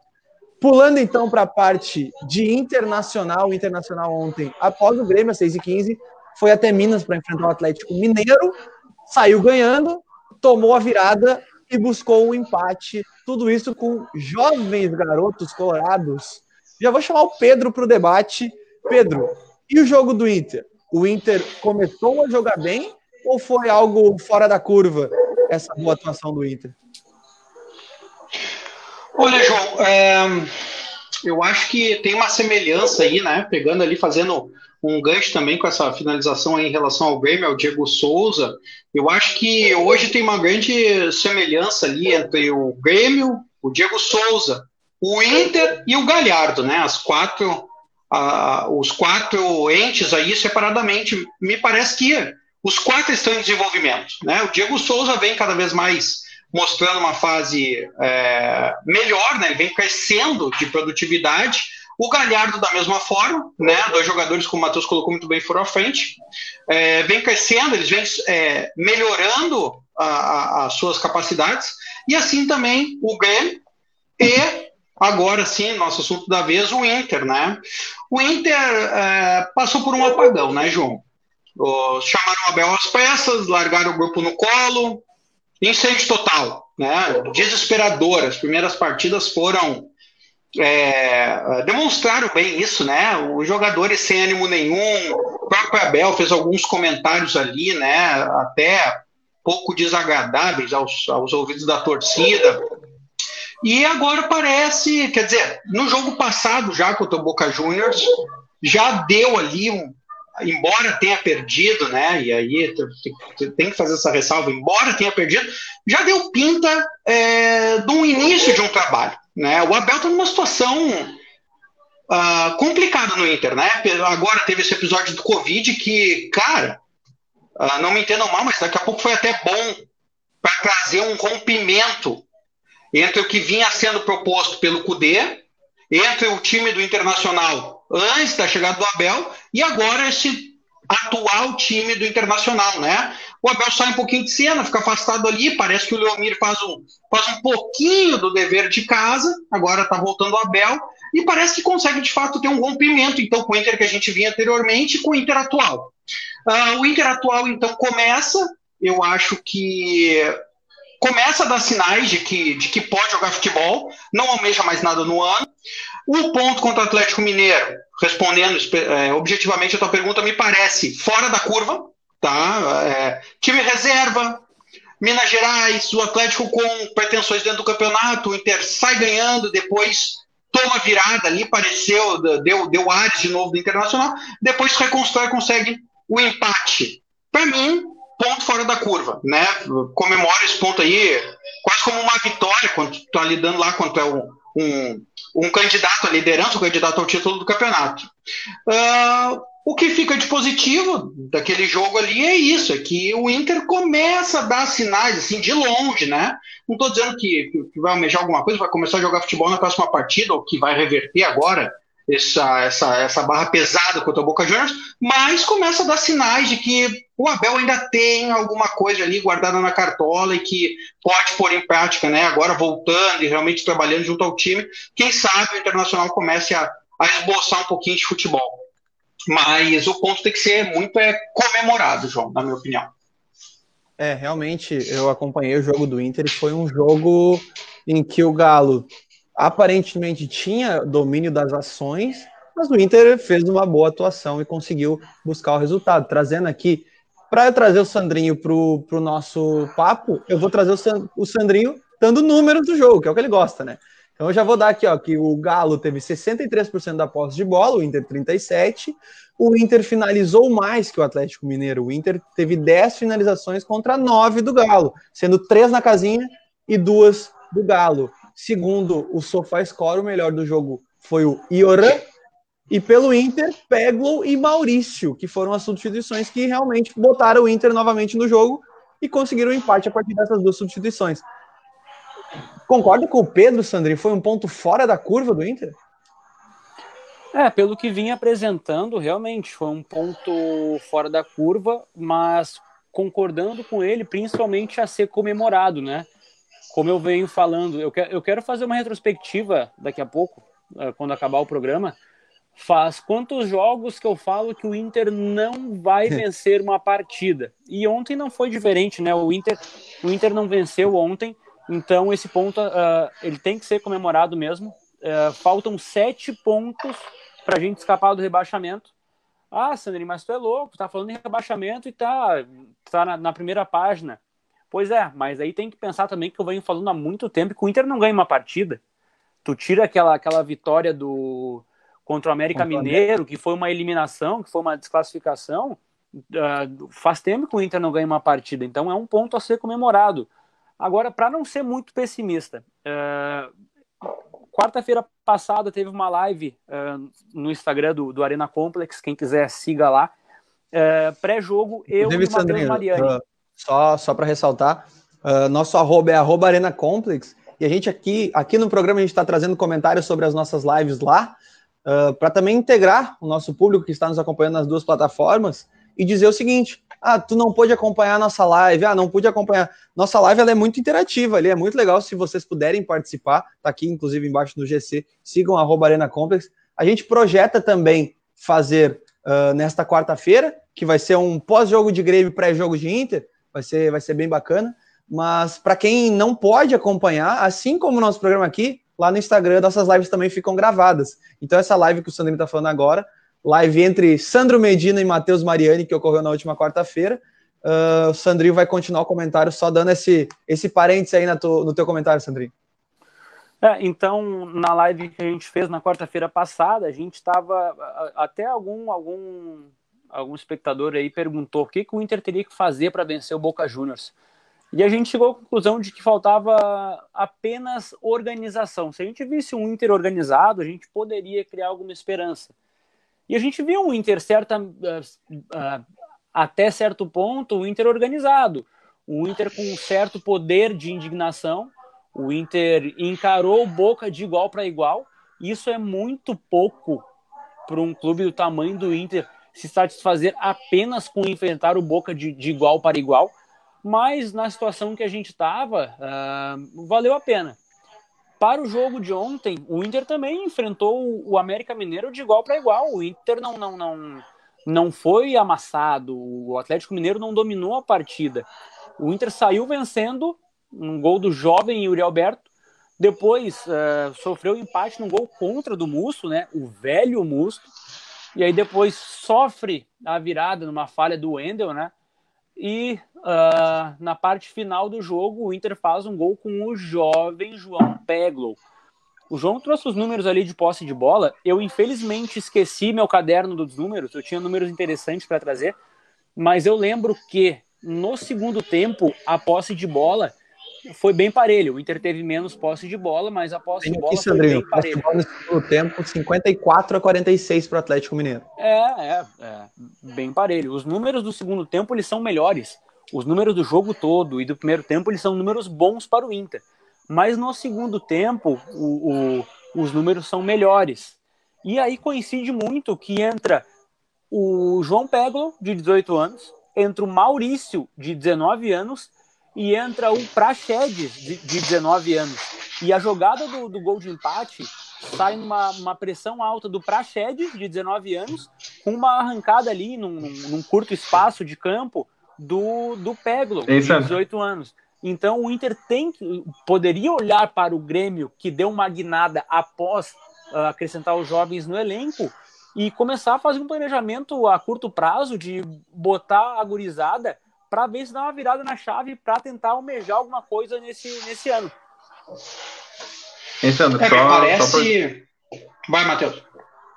Pulando então para a parte de internacional, o internacional ontem, após o Grêmio, às 6h15, foi até Minas para enfrentar o Atlético Mineiro, saiu ganhando, tomou a virada e buscou um empate. Tudo isso com jovens garotos colorados. Já vou chamar o Pedro para o debate. Pedro, e o jogo do Inter? O Inter começou a jogar bem ou foi algo fora da curva essa boa atuação do Inter? Olha, João, é, eu acho que tem uma semelhança aí, né? Pegando ali, fazendo um gancho também com essa finalização em relação ao Grêmio, ao Diego Souza. Eu acho que hoje tem uma grande semelhança ali entre o Grêmio, o Diego Souza, o Inter e o Galhardo, né? As quatro, os quatro entes aí separadamente. Me parece que os quatro estão em desenvolvimento, né? O Diego Souza vem cada vez mais mostrando uma fase é, melhor, né? Ele vem crescendo de produtividade. O Galhardo, da mesma forma, né? Dois jogadores, como o Matheus colocou muito bem, foram à frente. É, vem crescendo, eles vêm é, melhorando as suas capacidades. E assim também o Grêmio e agora sim, nosso assunto da vez, o Inter, né? O Inter é, passou por um apagão, né, João? O, chamaram Abel às peças, largaram o grupo no colo, incêndio total, né? Desesperador. As primeiras partidas foram é, demonstraram bem isso, né? Os jogadores sem ânimo nenhum. O próprio Abel fez alguns comentários ali, né? Até pouco desagradáveis aos, aos ouvidos da torcida. E agora parece, quer dizer, no jogo passado já contra o Boca Juniors, já deu ali um, embora tenha perdido, né? E aí tem que fazer essa ressalva, embora tenha perdido, já deu pinta é, um início de um trabalho. Né? O Abel está numa situação uh, complicada no Inter, né? Agora teve esse episódio do Covid que, cara, uh, não me entendam mal, mas daqui a pouco foi até bom para trazer um rompimento entre o que vinha sendo proposto pelo Cudê, entre o time do Internacional antes da chegada do Abel e agora esse atual time do Internacional, né? O Abel sai um pouquinho de cena, fica afastado ali, parece que o Leomir faz um, faz um pouquinho do dever de casa, agora tá voltando o Abel, e parece que consegue de fato ter um rompimento, então, com o Inter que a gente vinha anteriormente com o Inter atual. Uh, o Inter atual, então, começa, eu acho que começa a dar sinais de que, de que pode jogar futebol, não almeja mais nada no ano. O ponto contra o Atlético Mineiro, respondendo é, objetivamente a tua pergunta, me parece fora da curva, tá? É, time reserva, Minas Gerais, o Atlético com pretensões dentro do campeonato, o Inter sai ganhando, depois toma virada ali, pareceu, deu, deu ares de novo do Internacional, depois reconstrói e consegue o empate. Para mim, ponto fora da curva, né? Comemora esse ponto aí quase como uma vitória quando está lidando lá contra um, um, um, candidato à liderança, um candidato ao título do campeonato. Uh, o que fica de positivo daquele jogo ali é isso, é que o Inter começa a dar sinais, assim, de longe, né? Não estou dizendo que, que, vai almejar alguma coisa, vai começar a jogar futebol na próxima partida, ou que vai reverter agora essa, essa, essa barra pesada contra o Boca Juniors, mas começa a dar sinais de que o Abel ainda tem alguma coisa ali guardada na cartola e que pode pôr em prática, né? Agora voltando e realmente trabalhando junto ao time, quem sabe o Internacional comece a, a esboçar um pouquinho de futebol. Mas o ponto tem que ser muito é, comemorado, João, na minha opinião. É, realmente, eu acompanhei o jogo do Inter e foi um jogo em que o Galo aparentemente tinha domínio das ações, mas o Inter fez uma boa atuação e conseguiu buscar o resultado, trazendo aqui para eu trazer o Sandrinho pro, pro nosso papo, eu vou trazer o, o Sandrinho dando números do jogo, que é o que ele gosta, né? Então eu já vou dar aqui, ó, que o Galo teve 63% da posse de bola, o Inter 37. O Inter finalizou mais que o Atlético Mineiro. O Inter teve 10 finalizações contra 9 do Galo, sendo 3 na casinha e 2 do Galo. Segundo o SofaScore, o melhor do jogo foi o Ioran. E pelo Inter, Peglo e Maurício, que foram as substituições que realmente botaram o Inter novamente no jogo e conseguiram o empate a partir dessas duas substituições. Concorda com o Pedro, Sandri? Foi um ponto fora da curva do Inter? É, pelo que vinha apresentando, realmente foi um ponto fora da curva, mas concordando com ele, principalmente a ser comemorado, né? Como eu venho falando, eu, eu quero fazer uma retrospectiva daqui a pouco, eh, quando acabar o programa. Faz quantos jogos que eu falo que o Inter não vai vencer uma partida? E ontem não foi diferente, né? O Inter, o Inter não venceu ontem então, esse ponto uh, ele tem que ser comemorado mesmo. Uh, faltam sete pontos para a gente escapar do rebaixamento. Ah, Sandrinho, mas tu é louco, tá falando em rebaixamento e tá, tá na, na, primeira página. Pois é, mas aí tem que pensar também que eu venho falando há muito tempo que o Inter não ganha uma partida. Tu tira aquela, aquela vitória do contra o América contra Mineiro, que foi uma eliminação, que foi uma desclassificação. Uh, faz tempo que o Inter não ganha uma partida, então é um ponto a ser comemorado. Agora, para não ser muito pessimista, uh, quarta-feira passada teve uma live uh, no Instagram do, do, Arena Complex, quem quiser siga lá. Pré-jogo, eu e o Matheus Mariani. Só só para ressaltar, nosso arroba é arroba Arena Complex, e a gente aqui, aqui no programa a gente está trazendo comentários sobre as nossas lives lá, para também integrar o nosso público que está nos acompanhando nas duas plataformas e dizer o seguinte: ah, tu não pôde acompanhar a nossa live, ah, não pude acompanhar. Nossa live ela é muito interativa ali, é muito legal se vocês puderem participar, tá aqui inclusive embaixo no GC, sigam arroba Arena Complex. A gente projeta também fazer uh, nesta quarta-feira, que vai ser um pós-jogo de Grêmio, pré-jogo de Inter, vai ser, vai ser bem bacana. Mas para quem não pode acompanhar, assim como o nosso programa aqui, lá no Instagram, nossas lives também ficam gravadas. Então, essa live que o Sandrinho está falando agora, live entre Sandro Medina e Matheus Mariani, que ocorreu na última quarta-feira. Uh, o Sandrinho vai continuar o comentário, só dando esse, esse parênteses aí tu, no teu comentário, Sandrinho. É, então, na live que a gente fez na quarta-feira passada, a gente estava. Até algum, algum, algum espectador aí perguntou o que, que o Inter teria que fazer para vencer o Boca Juniors. E a gente chegou à conclusão de que faltava apenas organização. Se a gente visse um Inter organizado, a gente poderia criar alguma esperança. E a gente viu o Inter certa, uh, uh, até certo ponto, o Inter organizado, o Inter com um certo poder de indignação, o Inter encarou Boca de igual para igual. Isso é muito pouco para um clube do tamanho do Inter se satisfazer apenas com enfrentar o Boca de, de igual para igual. Mas na situação que a gente estava, uh, valeu a pena. Para o jogo de ontem, o Inter também enfrentou o América Mineiro de igual para igual. O Inter não, não, não, não foi amassado, o Atlético Mineiro não dominou a partida. O Inter saiu vencendo um gol do jovem Yuri Alberto. Depois uh, sofreu empate num gol contra do Musto, né? O velho Musto. E aí depois sofre a virada numa falha do Wendel, né? E uh, na parte final do jogo, o Inter faz um gol com o jovem João Peglo. O João trouxe os números ali de posse de bola. Eu, infelizmente, esqueci meu caderno dos números. Eu tinha números interessantes para trazer. Mas eu lembro que no segundo tempo, a posse de bola foi bem parelho. O Inter teve menos posse de bola, mas a posse Tem de bola aqui, foi Sandrinho, bem parelho. No segundo tempo, 54 a 46 para o Atlético Mineiro. É, é, é, bem parelho. Os números do segundo tempo eles são melhores. Os números do jogo todo e do primeiro tempo eles são números bons para o Inter. Mas no segundo tempo, o, o, os números são melhores. E aí coincide muito que entra o João Peglo, de 18 anos, entra o Maurício, de 19 anos, e entra o Praxedes, de, de 19 anos. E a jogada do, do gol de empate sai numa uma pressão alta do Praxedes, de 19 anos, com uma arrancada ali num, num curto espaço de campo do, do Peglo, de 18 anos. Então o Inter tem que, poderia olhar para o Grêmio, que deu uma guinada após uh, acrescentar os jovens no elenco, e começar a fazer um planejamento a curto prazo de botar a gurizada para ver se dá uma virada na chave para tentar almejar alguma coisa nesse, nesse ano. Hein, Sandro, é, só, parece... Só pra... Vai, Matheus.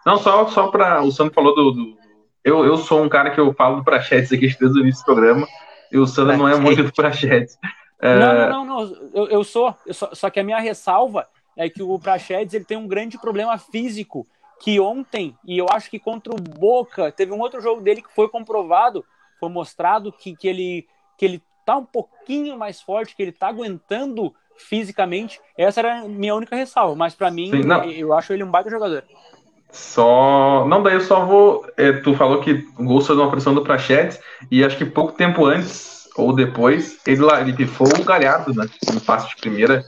Não, só, só para. O Sandro falou do. do... Eu, eu sou um cara que eu falo do Prachetes aqui desde o início do programa, e o Sandro não é muito do Prachetes. É... Não, não, não, não. Eu, eu sou. Eu só, só que a minha ressalva é que o Prachedes ele tem um grande problema físico. Que ontem, e eu acho que contra o Boca, teve um outro jogo dele que foi comprovado, foi mostrado que, que, ele, que ele tá um pouquinho mais forte, que ele tá aguentando fisicamente. Essa era a minha única ressalva, mas para mim, Sim, eu acho ele um baita jogador. Só. Não, daí eu só vou. É, tu falou que o gol foi uma pressão do Prachetes, e acho que pouco tempo antes ou depois, ele, ele pifou o Galhardo, né? No passe de primeira,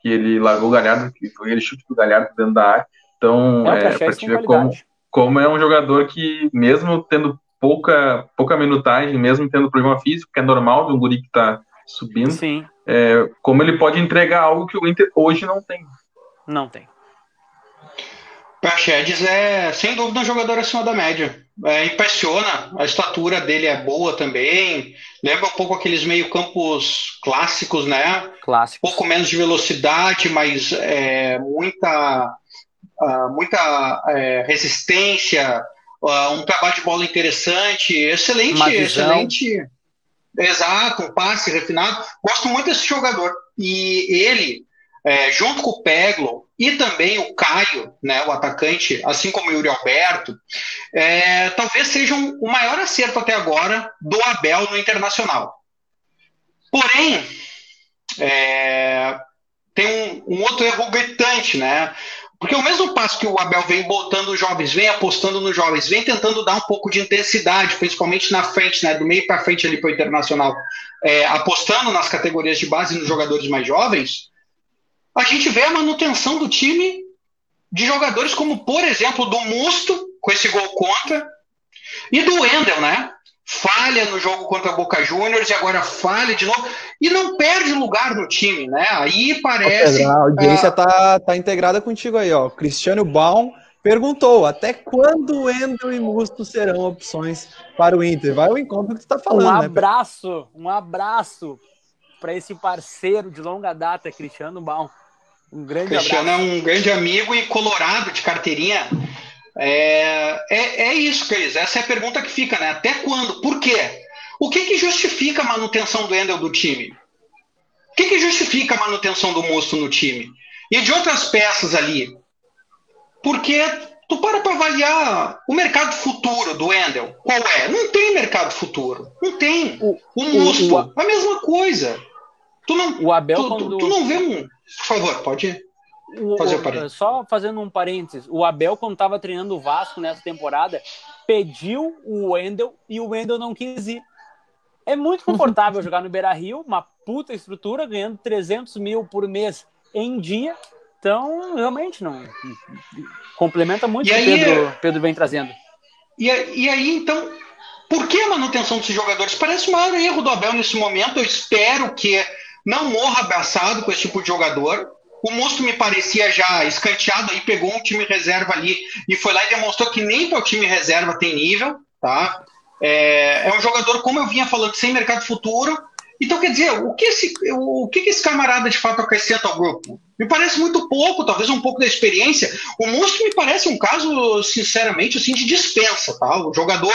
que ele largou o Galhardo, que foi ele chute do Galhardo dentro da área. Então, é, é pra te ver como, como é um jogador que, mesmo tendo pouca, pouca minutagem, mesmo tendo problema físico, que é normal de um guri que tá subindo, Sim. É, como ele pode entregar algo que o Inter hoje não tem. Não tem. Praxedes é, sem dúvida, um jogador acima da média. É, impressiona, a estatura dele é boa também. Lembra um pouco aqueles meio-campos clássicos, né? Clássicos. Pouco menos de velocidade, mas é, muita, uh, muita é, resistência, uh, um trabalho de bola interessante, excelente, excelente. Exato, um passe refinado. Gosto muito desse jogador. E ele, é, junto com o Peglo e também o Caio, né, o atacante, assim como o Yuri Alberto, é, talvez sejam o maior acerto até agora do Abel no Internacional. Porém, é, tem um, um, outro erro gritante, né? Porque o mesmo passo que o Abel vem botando os jovens, vem apostando nos jovens, vem tentando dar um pouco de intensidade, principalmente na frente, né, do meio para frente ali para o Internacional, é, apostando nas categorias de base nos jogadores mais jovens, a gente vê a manutenção do time de jogadores como, por exemplo, do Musto, com esse gol contra, e do Wendel, né? Falha no jogo contra a Boca Juniors e agora falha de novo. E não perde lugar no time, né? Aí parece. Pedro, a audiência está uh... tá integrada contigo aí, ó. Cristiano Baum perguntou até quando o Wendel e Musto serão opções para o Inter. Vai ao encontro que você está falando. Um né, abraço, né? um abraço para esse parceiro de longa data, Cristiano Baum. Um grande Cristiano abraço. é um grande amigo e colorado de carteirinha. É, é, é isso, Cris. Essa é a pergunta que fica, né? Até quando? Por quê? O que, que justifica a manutenção do Endel do time? O que, que justifica a manutenção do Mosto no time? E de outras peças ali? Porque tu para para avaliar o mercado futuro do Endel. Qual é? Não tem mercado futuro. Não tem. O, o Mosto, a mesma coisa. Tu não, o Abel, tu, quando... tu não vê um. Por favor, pode fazer o. Só fazendo um parênteses, o Abel, quando estava treinando o Vasco nessa temporada, pediu o Wendel e o Wendel não quis ir. É muito confortável jogar no Beira Rio, uma puta estrutura, ganhando 300 mil por mês em dia. Então, realmente, não. Complementa muito o que o Pedro, Pedro vem trazendo. E, e aí, então, por que a manutenção desses jogadores? Parece o maior erro do Abel nesse momento. Eu espero que não morra abraçado com esse tipo de jogador. O monstro me parecia já escanteado aí, pegou um time reserva ali e foi lá e demonstrou que nem para o time reserva tem nível, tá? É, é, um jogador, como eu vinha falando, sem mercado futuro. Então, quer dizer, o que esse, o que esse camarada de fato acrescenta ao grupo? Me parece muito pouco, talvez um pouco da experiência. O monstro me parece um caso, sinceramente, assim, de dispensa, tá? O jogador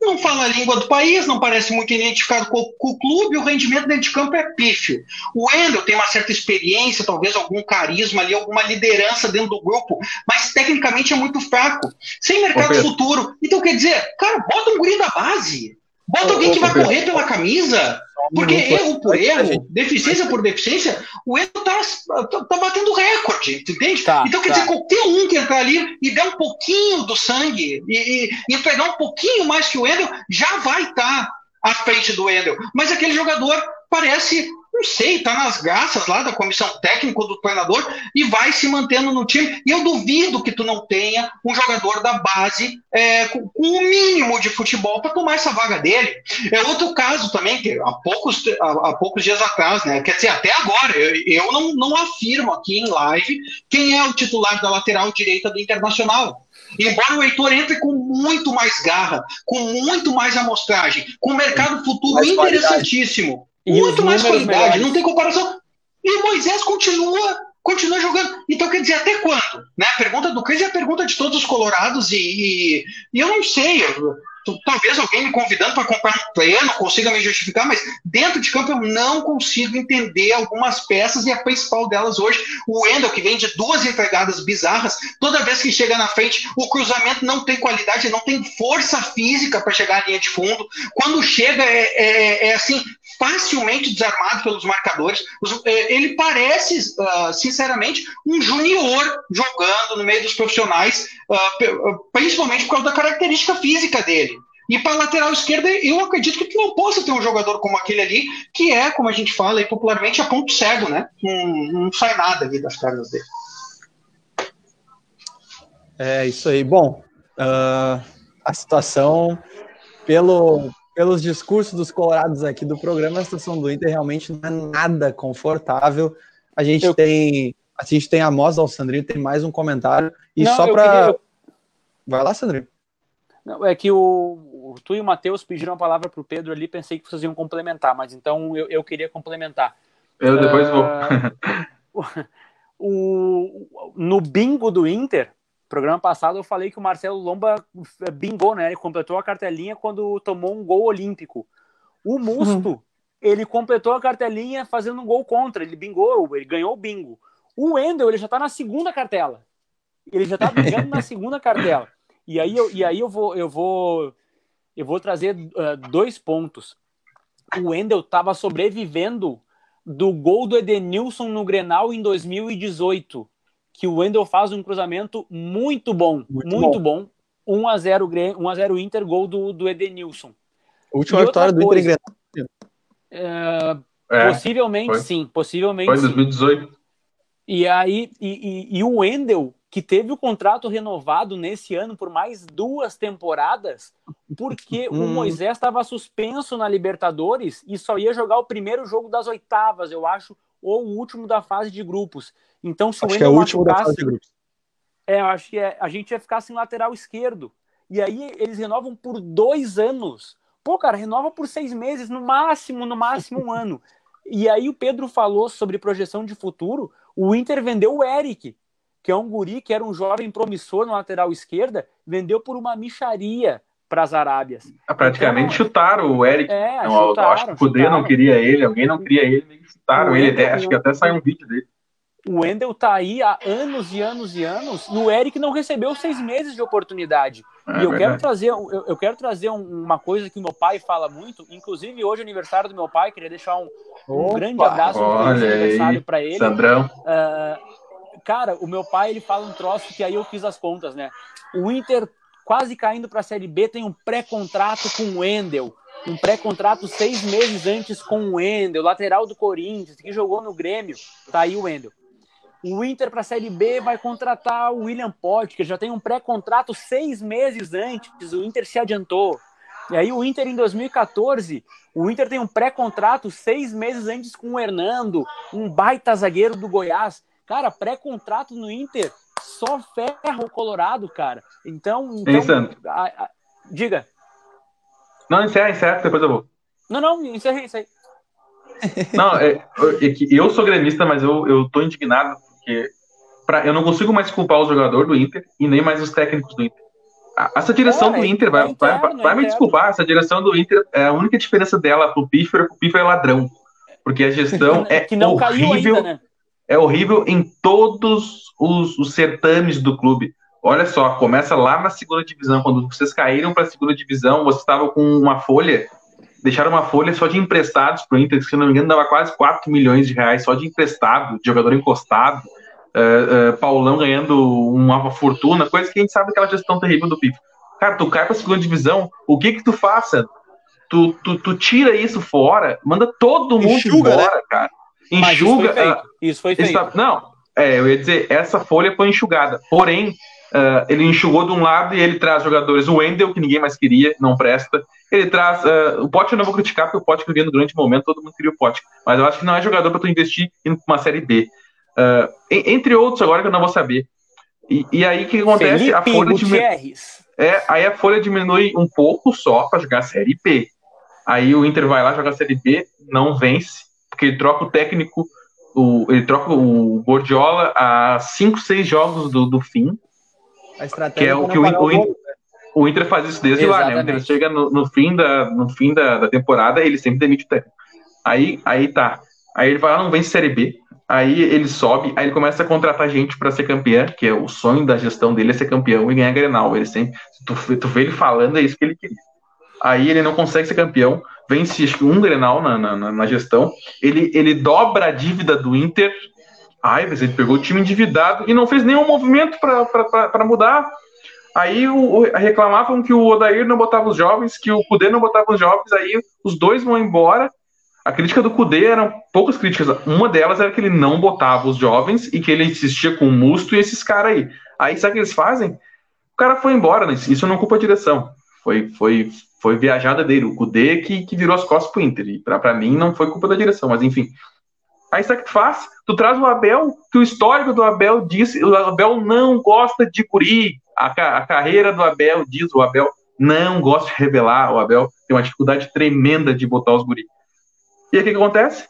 não fala a língua do país, não parece muito identificado com, com, o clube, o rendimento dentro de campo é pífio. O Wendel tem uma certa experiência, talvez algum carisma ali, alguma liderança dentro do grupo, mas tecnicamente é muito fraco, sem mercado futuro. Então, quer dizer, cara, bota um guri da base, bota alguém que vai correr pela camisa, porque erro por erro, deficiência por deficiência, o erro tá, tá, tá batendo recorde, entende? Tá, então, quer tá. dizer, qualquer um que entrar ali e der um pouquinho do sangue e, e, e entregar um pouquinho mais que o Wendel, já vai estar tá à frente do Wendel. Mas aquele jogador parece não sei, está nas graças lá da comissão técnica do treinador e vai se mantendo no time. E eu duvido que tu não tenha um jogador da base é, com, o mínimo de futebol para tomar essa vaga dele. É outro caso também, que há poucos, há, há poucos dias atrás, né? Quer dizer, até agora, eu, eu não, não afirmo aqui em live quem é o titular da lateral direita do Internacional. Embora o Heitor entre com muito mais garra, com muito mais amostragem, com um mercado futuro mais interessantíssimo, muito mais qualidade, melhores. não tem comparação. E o Moisés continua continua jogando. Então, quer dizer, até quando? Né? A pergunta do Cris é a pergunta de todos os colorados, e, e, e eu não sei. Eu, talvez alguém me convidando para comprar um pleno consiga me justificar, mas dentro de campo eu não consigo entender algumas peças e a principal delas hoje, o Wendel, que vem de duas entregadas bizarras, toda vez que chega na frente, o cruzamento não tem qualidade, não tem força física para chegar à linha de fundo. Quando chega, é, é, é assim, facilmente desarmado pelos marcadores. É, ele parece, ah, sinceramente, um junior jogando no meio dos profissionais, ah, principalmente por causa da característica física dele. E para a lateral esquerda, eu acredito que tu não possa ter um jogador como aquele ali, que é, como a gente fala aí popularmente, a ponto cego, né? Não, não sai nada ali das pernas dele. É isso aí. Bom, uh, a situação, pelo, pelos discursos dos colorados aqui do programa, a situação do Inter realmente não é nada confortável. A gente eu... tem a gente tem a Moza, o Sandrinho tem mais um comentário. E não, só para. Queria... Vai lá, Sandrinho. Não, é que o, tu e o Matheus pediram a palavra para o Pedro ali, pensei que vocês iam complementar, mas então eu, eu queria complementar. Eu depois uh, vou. o, no bingo do Inter, programa passado, eu falei que o Marcelo Lomba bingou, né? Ele completou a cartelinha quando tomou um gol olímpico. O Musto, uhum. ele completou a cartelinha fazendo um gol contra, ele bingou, ele ganhou o bingo. O Wendel, ele já tá na segunda cartela. Ele já tá bingando na segunda cartela. E aí eu, e aí eu vou eu vou eu vou trazer uh, dois pontos. O Wendel estava sobrevivendo do gol do Edenilson no Grenal em 2018, que o Wendel faz um cruzamento muito bom, muito, muito bom. bom. 1 a 0 1 a 0 Inter, gol do, do Edenilson. Última vitória do Inter em Grenal. Uh, é, possivelmente foi. sim, possivelmente. Foi 2018. Sim. E aí e, e, e o Wendel que teve o contrato renovado nesse ano por mais duas temporadas, porque hum. o Moisés estava suspenso na Libertadores e só ia jogar o primeiro jogo das oitavas, eu acho, ou o último da fase de grupos. Então, se acho o que é o último da fase de grupos. É, eu acho que é, a gente ia ficar sem lateral esquerdo. E aí eles renovam por dois anos. Pô, cara, renova por seis meses, no máximo, no máximo um ano. E aí o Pedro falou sobre projeção de futuro. O Inter vendeu o Eric, que é um guri que era um jovem promissor na lateral esquerda, vendeu por uma micharia para as Arábias. Ah, praticamente então, chutaram o Eric. É, não, chutaram, acho que o Kudê não queria ele, alguém não queria ele, chutaram ele. Até, acho que até saiu um vídeo dele. O Wendel tá aí há anos e anos e anos, e o Eric não recebeu seis meses de oportunidade. É, e eu quero trazer, eu, eu quero trazer uma coisa que meu pai fala muito, inclusive hoje é aniversário do meu pai, queria deixar um, um Opa, grande abraço no aniversário para ele. Sandrão. Uh, cara, o meu pai ele fala um troço que aí eu fiz as contas, né? O Inter quase caindo para a Série B tem um pré-contrato com o Wendel, um pré-contrato seis meses antes com o Wendel, lateral do Corinthians, que jogou no Grêmio, tá aí o Wendel. O Inter para a Série B vai contratar o William que já tem um pré-contrato seis meses antes, o Inter se adiantou. E aí o Inter em 2014, o Inter tem um pré-contrato seis meses antes com o Hernando, um baita zagueiro do Goiás. Cara, pré-contrato no Inter só ferra o Colorado, cara. Então, então a, a, diga. Não, encerra, encerra, depois eu vou. Não, não, encerrei isso aí. Não, é, é, eu sou gremista, mas eu, eu tô indignado porque pra, eu não consigo mais culpar o jogador do Inter e nem mais os técnicos do Inter. Essa direção é, do Inter, vai, interno, vai, vai me desculpar, essa direção do Inter, é a única diferença dela pro Pífero, o Pífero é ladrão. Porque a gestão é que não horrível. Ainda, né? É horrível em todos os, os certames do clube. Olha só, começa lá na segunda divisão. Quando vocês caíram para a segunda divisão, vocês estavam com uma folha, deixaram uma folha só de emprestados para o Inter, que se não me engano dava quase 4 milhões de reais só de emprestado, de jogador encostado. Uh, uh, Paulão ganhando uma fortuna, coisa que a gente sabe aquela gestão terrível do PIF. Cara, tu cai para a segunda divisão, o que que tu faça? Tu, tu, tu tira isso fora, manda todo mundo Enxuga, embora, né? cara enxuga. Isso foi feito. Está, não, é, eu ia dizer, essa folha foi enxugada. Porém, uh, ele enxugou de um lado e ele traz jogadores. O Wendel, que ninguém mais queria, não presta. Ele traz. Uh, o Pote eu não vou criticar, porque o Pote vivia no grande momento, todo mundo queria o Pote. Mas eu acho que não é jogador para tu investir em uma série B. Uh, entre outros, agora que eu não vou saber. E, e aí o que acontece? Felipe a folha diminui, Gutierrez. é, aí a folha diminui um pouco só para jogar a Série B. Aí o Inter vai lá jogar a Série B, não vence, porque ele troca o técnico, o, ele troca o Gordiola a 5, 6 jogos do, do fim, A estratégia que é o que o, o, gol. o Inter faz isso desde lá, né? O Inter Exatamente. chega no, no fim, da, no fim da, da temporada, ele sempre demite o técnico. Aí, aí tá. Aí ele vai lá, não vence Série B. Aí ele sobe, aí ele começa a contratar gente pra ser campeão, que é o sonho da gestão dele é ser campeão e ganhar Grenal. Ele sempre, se tu, tu vê ele falando, é isso que ele queria. Aí ele não consegue ser campeão, vence acho que um Grenal na, na, na- gestão, ele, ele dobra a dívida do Inter. Ai, mas ele pegou o time endividado e não fez nenhum movimento pra mudar. Aí o, reclamavam que o Odair não botava os jovens, que o Cudê não botava os jovens, aí os dois vão embora. A crítica do Cudê eram poucas críticas. Uma delas era que ele não botava os jovens e que ele insistia com o Musto e esses caras aí. Aí sabe o que eles fazem? O cara foi embora, né? Isso não culpa a direção. Foi, foi, foi viajada dele. O Cudê que, que virou as costas pro Inter. E pra, pra mim não foi culpa da direção, mas enfim. Aí sabe o que tu faz? Tu traz o Abel, que o histórico do Abel diz, o Abel não gosta de guri. A, a carreira do Abel diz, o Abel não gosta de revelar, o Abel tem uma dificuldade tremenda de botar os guri. E aí o que, que acontece?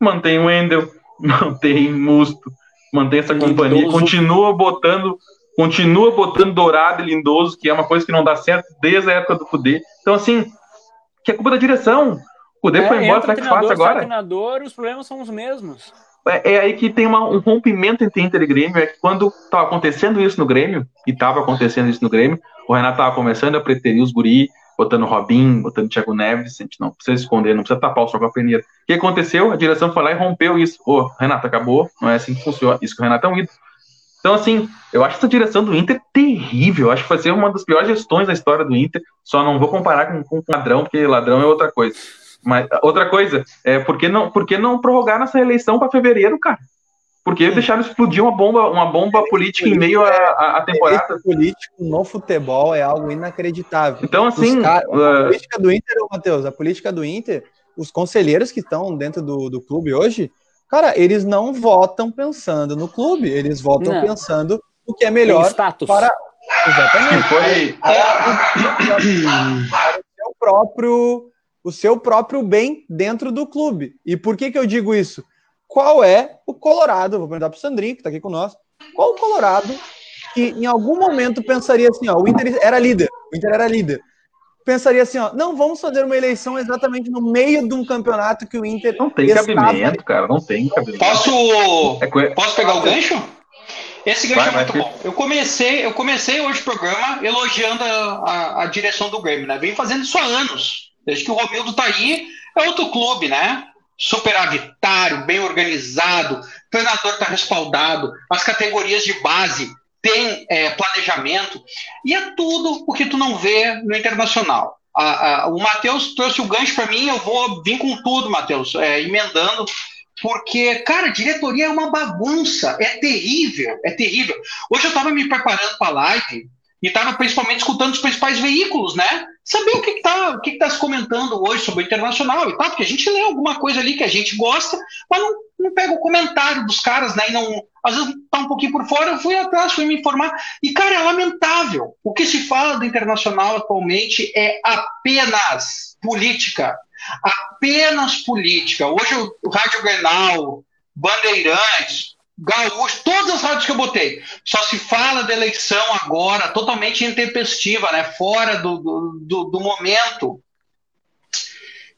Mantém o Wendel, mantém Musto, mantém essa companhia, continua botando, continua botando Dourado e Lindoso, que é uma coisa que não dá certo desde a época do Cudê. Então, assim, que é culpa da direção. O Cudê foi embora, será que faz agora? treinador, os problemas são os mesmos. É, é aí que tem uma- um rompimento entre Inter e Grêmio. É que quando estava acontecendo isso no Grêmio, e estava acontecendo isso no Grêmio, o Renato estava começando a preterir os guri, botando Robin, botando Thiago Neves. A gente não precisa esconder, não precisa tapar o sol com a peneira. O que aconteceu? A direção foi lá e rompeu isso. Ô, Renato, acabou, não é assim que funciona. Isso que o Renato é um ídolo. Então, assim, eu acho essa direção do Inter terrível. Eu acho que vai ser uma das piores gestões da história do Inter. Só não vou comparar com, com ladrão, porque ladrão é outra coisa. Mas outra coisa, é por que não, por que não prorrogar nessa eleição para fevereiro, cara? Porque deixaram explodir uma bomba, uma bomba política em meio à- temporada. Político no futebol é algo inacreditável. Então, assim, Os ca- a uh, política do Inter, Matheus, a política do Inter, os conselheiros que estão dentro do, do clube hoje, cara, eles não votam pensando no clube, eles votam Não. pensando o que é melhor status. para. que Exatamente. foi. para o seu próprio o seu próprio bem dentro do clube. E por que, que eu digo isso? Qual é o Colorado? Vou perguntar para o Sandrinho, que está aqui conosco. Qual o Colorado que em algum momento pensaria assim, ó, o Inter era líder, o Inter era líder. Pensaria assim, ó, não vamos fazer uma eleição exatamente no meio de um campeonato que o Inter Não tem estava- cabimento, cara. Não tem cabimento. Posso, É co- posso pegar o gancho? Esse gancho Vai, é vai, muito filho. bom. Eu comecei, eu comecei hoje o programa elogiando a, a- a direção do Grêmio, né? Vem fazendo isso há anos. Desde que o Romildo tá aí, é outro clube, né? Superavitário, bem organizado, o treinador tá respaldado, as categorias de base têm é, planejamento, e é tudo o que tu não vê no internacional. A- a- o Matheus trouxe o gancho para mim, eu vou vir com tudo, Matheus, é, emendando, porque, cara, diretoria é uma bagunça, é terrível, é terrível. Hoje eu estava me preparando para a live e estava principalmente escutando os principais veículos, né? Saber o que está o que que tá se comentando hoje sobre o internacional e tal, porque a gente lê alguma coisa ali que a gente gosta, mas não, não pega o comentário dos caras, né? E não, às vezes tá um pouquinho por fora, eu fui atrás, fui me informar. E, cara, é lamentável. O que se fala do internacional atualmente é apenas política. Apenas política. Hoje o Rádio Grenal, Bandeirantes, Gaúcho, todas as rádios que eu botei, só se fala da eleição agora, totalmente intempestiva, né? Fora do, do, do, do momento.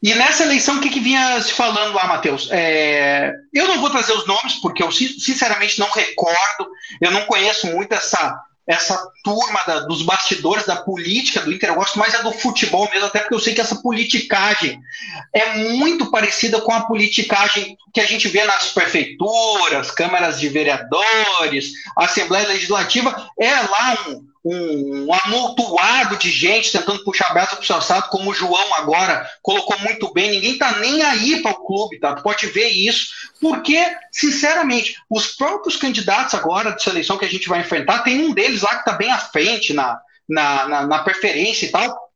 E nessa eleição, o que, que vinha se falando lá, Matheus? É, eu não vou trazer os nomes, porque eu sin- sinceramente não recordo, eu não conheço muito essa, essa turma da- dos bastidores da política do Inter, eu gosto mais é do futebol mesmo, até porque eu sei que essa politicagem é muito parecida com a politicagem que a gente vê nas prefeituras, câmaras de vereadores, Assembleia Legislativa, é lá um, um, um de gente tentando puxar a para o seu assado, como o João agora colocou muito bem, ninguém tá nem aí para o clube, tá? Tu pode ver isso, porque, sinceramente, os próprios candidatos agora de seleção que a gente vai enfrentar, tem um deles lá que tá bem à frente na, na, na, na preferência e tal,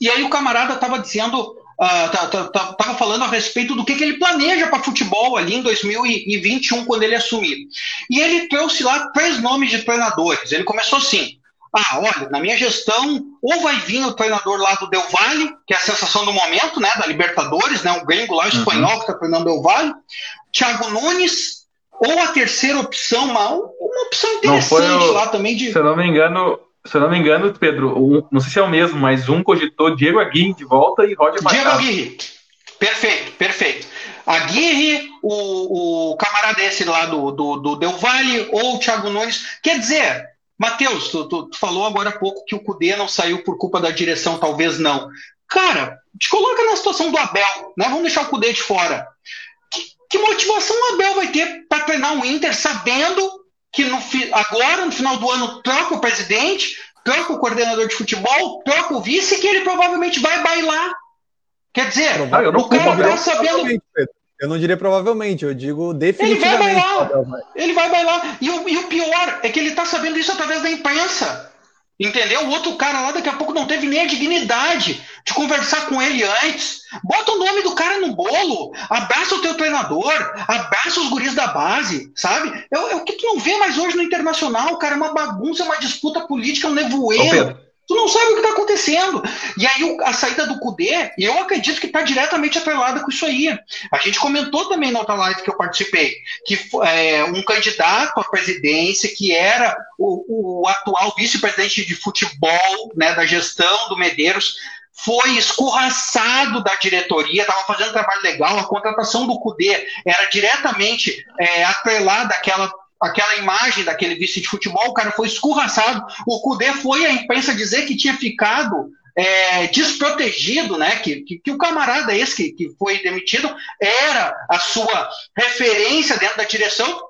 e aí o camarada estava dizendo uh, tá, falando a respeito do que, que ele planeja para futebol ali em 2021, quando ele assumir. E ele trouxe lá três nomes de treinadores. Ele começou assim: ah, olha, na minha gestão, ou vai vir o treinador lá do Del Valle, que é a sensação do momento, né, da Libertadores, né, o gringo lá, o uhum. espanhol que está treinando Del Valle, Thiago Nunes, ou a terceira opção, uma, uma opção interessante o, lá também de... Se eu não me engano, se eu não me engano, Pedro, um, não sei se é o mesmo, mas um cogitou Diego Aguirre de volta e Roger Machado. Diego Aguirre, perfeito, perfeito. Aguirre, o, o camarada esse lá do, do, do Del Valle, ou o Thiago Nunes, quer dizer Matheus, tu, tu, tu, falou agora há pouco que o Cudê não saiu por culpa da direção, talvez não. Cara, te coloca na situação do Abel, né? Vamos deixar o Cudê de fora. Que, que motivação o Abel vai ter para treinar o Inter sabendo que no, agora, no final do ano, troca o presidente, troca o coordenador de futebol, troca o vice, que ele provavelmente vai bailar. Quer dizer, ah, o cara tá sabendo. Eu não diria provavelmente, eu digo definitivamente. Ele vai bailar. Ele vai bailar. E o, e o pior é que ele está sabendo isso através da imprensa. Entendeu? O outro cara lá daqui a pouco não teve nem a dignidade de conversar com ele antes. Bota o nome do cara no bolo. Abraça o teu treinador. Abraça os guris da base, sabe? É, é o que tu não vê mais hoje no internacional, cara. É uma bagunça, uma disputa política, um nevoeiro. Tu não sabe o que está acontecendo. E aí a saída do Cudê, eu acredito que está diretamente atrelada com isso aí. A gente comentou também na outra live que eu participei, que é, um candidato à presidência, que era o, o atual vice-presidente de futebol, né, da gestão do Medeiros, foi escorraçado da diretoria, estava fazendo trabalho legal, a contratação do CUDE era diretamente é, atrelada àquela aquela imagem daquele vice de futebol, o cara foi escorraçado. O Cudê foi à imprensa dizer que tinha ficado é, desprotegido, né? Que, que, que, o camarada esse que, que foi demitido era a sua referência dentro da direção,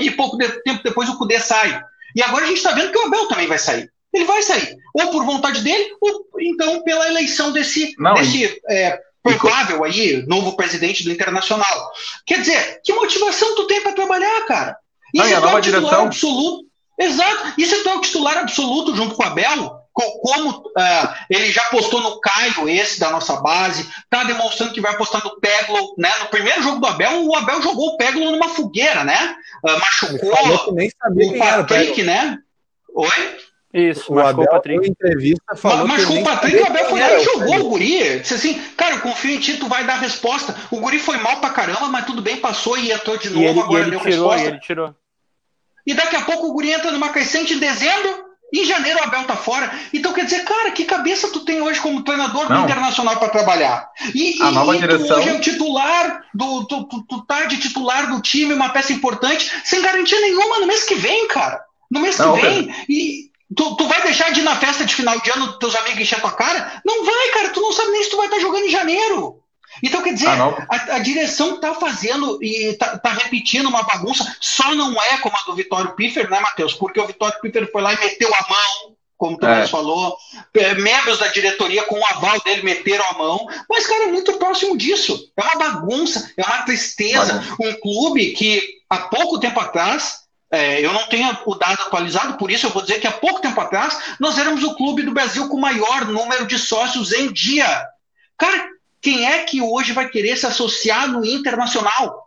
e pouco de, tempo depois o Cudê sai. E agora a gente está vendo que o Abel também vai sair. Ele vai sair, ou por vontade dele, ou então pela eleição desse, Não, desse é, provável aí novo presidente do Internacional. Quer dizer, que motivação tu tem para trabalhar, cara? E ah, a nova direção. Absoluto. Exato. E se tu é o titular absoluto junto com o Abel, como uh, ele já postou no Caio, esse da nossa base, tá demonstrando que vai apostar no Peglo, né? No primeiro jogo do Abel, o Abel jogou o Peglo numa fogueira, né? Uh, machucou nem sabia o Patrick, né? Oi? Isso, o machucou Abel, o Patrick. entrevista falou machucou o Patrick, o Abel foi lá e jogou o guri. Disse assim, cara, eu confio em ti, tu vai dar resposta. O guri foi mal pra caramba, mas tudo bem, passou e entrou de novo, e ele, agora e ele deu tirou, resposta. E ele tirou e daqui a pouco o guri entra numa crescente em dezembro, em janeiro o Abel tá fora. Então quer dizer, cara, que cabeça tu tem hoje como treinador Não. do Internacional para trabalhar? E, a e, nova e direção... hoje é o titular, do, tu, tu, tu tá de titular do time, uma peça importante, sem garantia nenhuma no mês que vem, cara. No mês Não, que vem. Pedro. E tu, tu vai deixar de ir na festa de final de ano teus amigos encher tua cara? Não vai, cara. Tu não sabe nem se tu vai estar tá jogando em janeiro. Então, quer dizer, ah, a, a, direção está fazendo e está tá repetindo uma bagunça, só não é como a do Vitório Piffer, né, Matheus? Porque o Vitório Piffer foi lá e meteu a mão, como tu é. falou, membros da diretoria com o aval dele meteram a mão, mas, cara, é muito próximo disso. É uma bagunça, é uma tristeza. Um clube que há pouco tempo atrás é, eu não tenho o dado atualizado, por isso eu vou dizer que há pouco tempo atrás nós éramos o clube do Brasil com o maior número de sócios em dia. Cara, quem é que hoje vai querer se associar no internacional?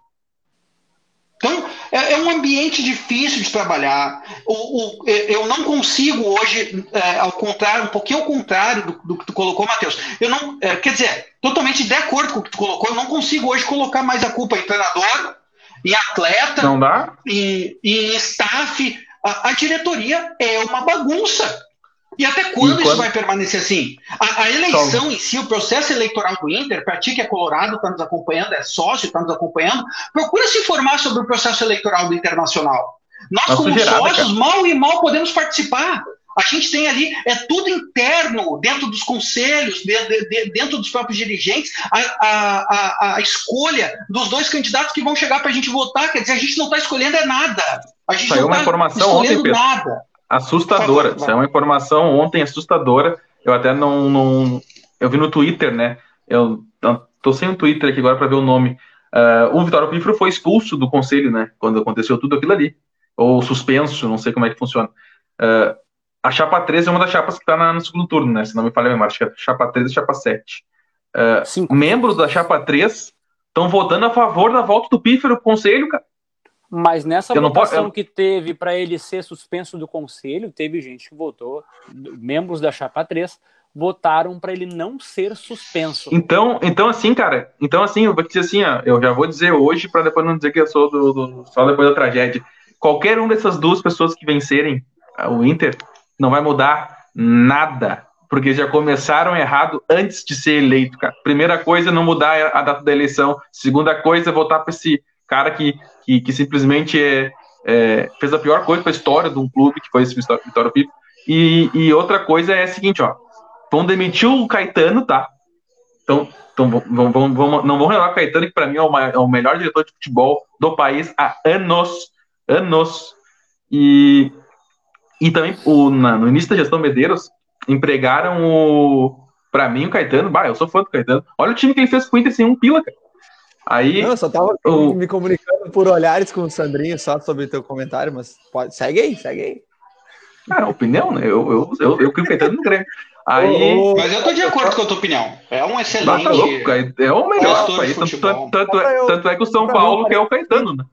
Então, é, é um ambiente difícil de trabalhar. O, o, eu não consigo hoje, é, ao contrário, um pouquinho ao contrário do, do que tu colocou, Matheus. Eu não, é, quer dizer, totalmente de acordo com o que tu colocou, eu não consigo hoje colocar mais a culpa em treinador, em atleta, não dá? Em, em staff. A, a diretoria é uma bagunça. E até quando, isso vai permanecer assim? A, a eleição em si, o processo eleitoral do Inter, para ti que é colorado, está nos acompanhando, é sócio, está nos acompanhando, procura se informar sobre o processo eleitoral do Internacional. Nós, Nossa como gerada, sócios, cara. mal e mal podemos participar. A gente tem ali, é tudo interno, dentro dos conselhos, dentro dos próprios dirigentes, a, a, a, a escolha dos dois candidatos que vão chegar para a gente votar. Quer dizer, a gente não está escolhendo é nada. A gente Saiu não está escolhendo ontem, Pedro. nada assustadora. Isso é uma informação ontem assustadora. Eu até não, não. Eu vi no Twitter, né? Eu tô sem o Twitter aqui agora para ver o nome. Uh, o Vitório Pífero foi expulso do conselho, né? Quando aconteceu tudo aquilo ali. Ou suspenso, não sei como é que funciona. Uh, a chapa 13 é uma das chapas que está no segundo turno, né? Se não me falha a memória, acho que é chapa 13 e chapa 7. Uh, uh, membros da Chapa 3 estão votando a favor da volta do Pífero pro conselho, cara. Mas nessa eu votação posso, eu... que teve para ele ser suspenso do conselho, teve gente que votou, membros da Chapa 3, votaram para ele não ser suspenso. Então, então assim, cara, então assim, eu vou dizer assim, ó, eu já vou dizer hoje para depois não dizer que eu sou do, do, só depois da tragédia. Qualquer um dessas duas pessoas que vencerem o Inter não vai mudar nada, porque já começaram errado antes de ser eleito, cara. Primeira coisa, não mudar a data da eleição. Segunda coisa, votar para esse cara que, que, que simplesmente é, é, fez a pior coisa para a história de um clube, que foi esse Vitória Pipo. E, e outra coisa é a seguinte, ó, vão demitir o Caetano, tá? Então, então vão, vão, vão, não vão renovar o Caetano, que para mim é o, é o melhor diretor de futebol do país há anos, anos. E, e também o, na, no início da gestão Medeiros, empregaram o. Pra mim, o Caetano, bah, eu sou fã do Caetano. Olha o time que ele fez com o Inter sem um pila, cara. Aí. Não, eu só tava o... me comunicando por olhares com o Sandrinho só sobre teu comentário, mas pode... segue aí, segue aí. Cara, opinião, né? Eu, eu, eu, eu, Caetano no Grêmio. Aí... Mas eu tô de acordo com a tua opinião. É um excelente. Tá louco, é o melhor. Tanto, tanto, tanto, é, tanto é que o São Paulo que é o Caetano, né?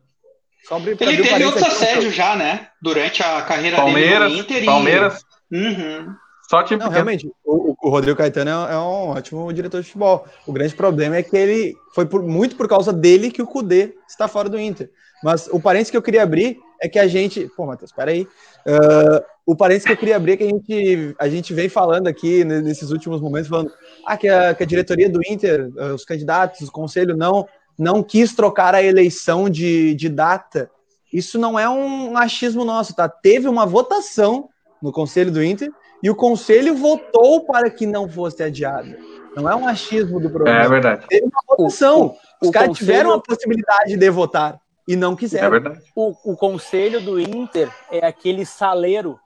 Ele teve outros assédios já, né? Durante a carreira Palmeiras, dele no Inter. Palmeiras. E... Uhum. Só time Não, realmente, o, o, Rodrigo Caetano é, é, um ótimo diretor de futebol. O grande problema é que ele foi por, muito por causa dele que o Cudê está fora do Inter. Mas o parênteses que eu queria abrir é que a gente. Pô, Matheus, peraí. Uh, o parênteses que eu queria abrir é que a gente, a gente vem falando aqui nesses últimos momentos, falando ah, que, a, que a diretoria do Inter, uh, os candidatos, o conselho não, não quis trocar a eleição de, de data. Isso não é um achismo nosso, tá? Teve uma votação no conselho do Inter e o conselho votou para que não fosse adiada. Não é um achismo do programa. É verdade. Teve uma votação. Os caras conselho... tiveram a possibilidade de votar e não quiseram. É verdade. O, o conselho do Inter é aquele saleiro,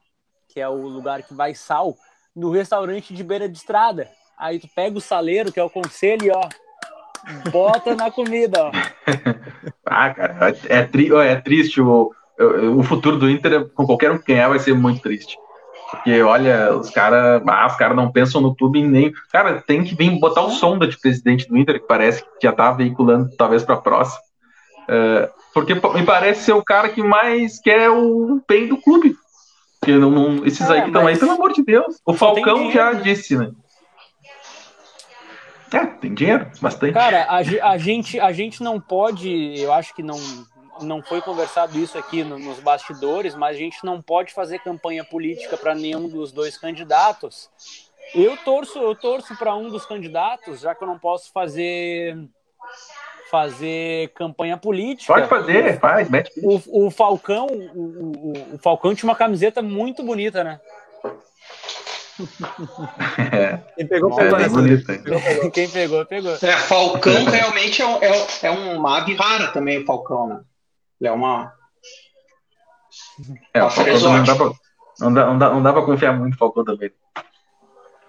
que é o lugar que vai sal, no restaurante de beira de estrada. Aí tu pega o saleiro, que é o conselho, e ó, bota na comida, ó. ah, cara, é, tri, é triste. O, o futuro do Inter, com qualquer um que ganhar, vai ser muito triste. Porque, olha, os caras ah, os cara não pensam no clube nem. Cara, tem que vir botar o sonda de presidente do Inter, que parece que já tá veiculando, talvez, para a próxima. Uh, porque me parece ser o cara que mais quer o bem do clube. Porque não, não esses é, aí que estão aí, pelo amor de Deus. O Falcão já disse, né? É, tem dinheiro, bastante. Cara, a, a, gente, a gente não pode, eu acho que não, não foi conversado isso aqui no, nos bastidores, mas a gente não pode fazer campanha política para nenhum dos dois candidatos. Eu torço, eu torço para um dos candidatos, já que eu não posso fazer fazer campanha política. Pode fazer, faz, mete. O, o Falcão, o, o, o Falcão tinha uma camiseta muito bonita, né? É. Quem pegou, pegou. É, bonito, Quem pegou, pegou. É, Falcão realmente é, é, é uma ave rara também, o Falcão, né? Ele é uma. É, o Falcão não dá, pra, não, dá, não, dá, não dá pra confiar muito no Falcão também.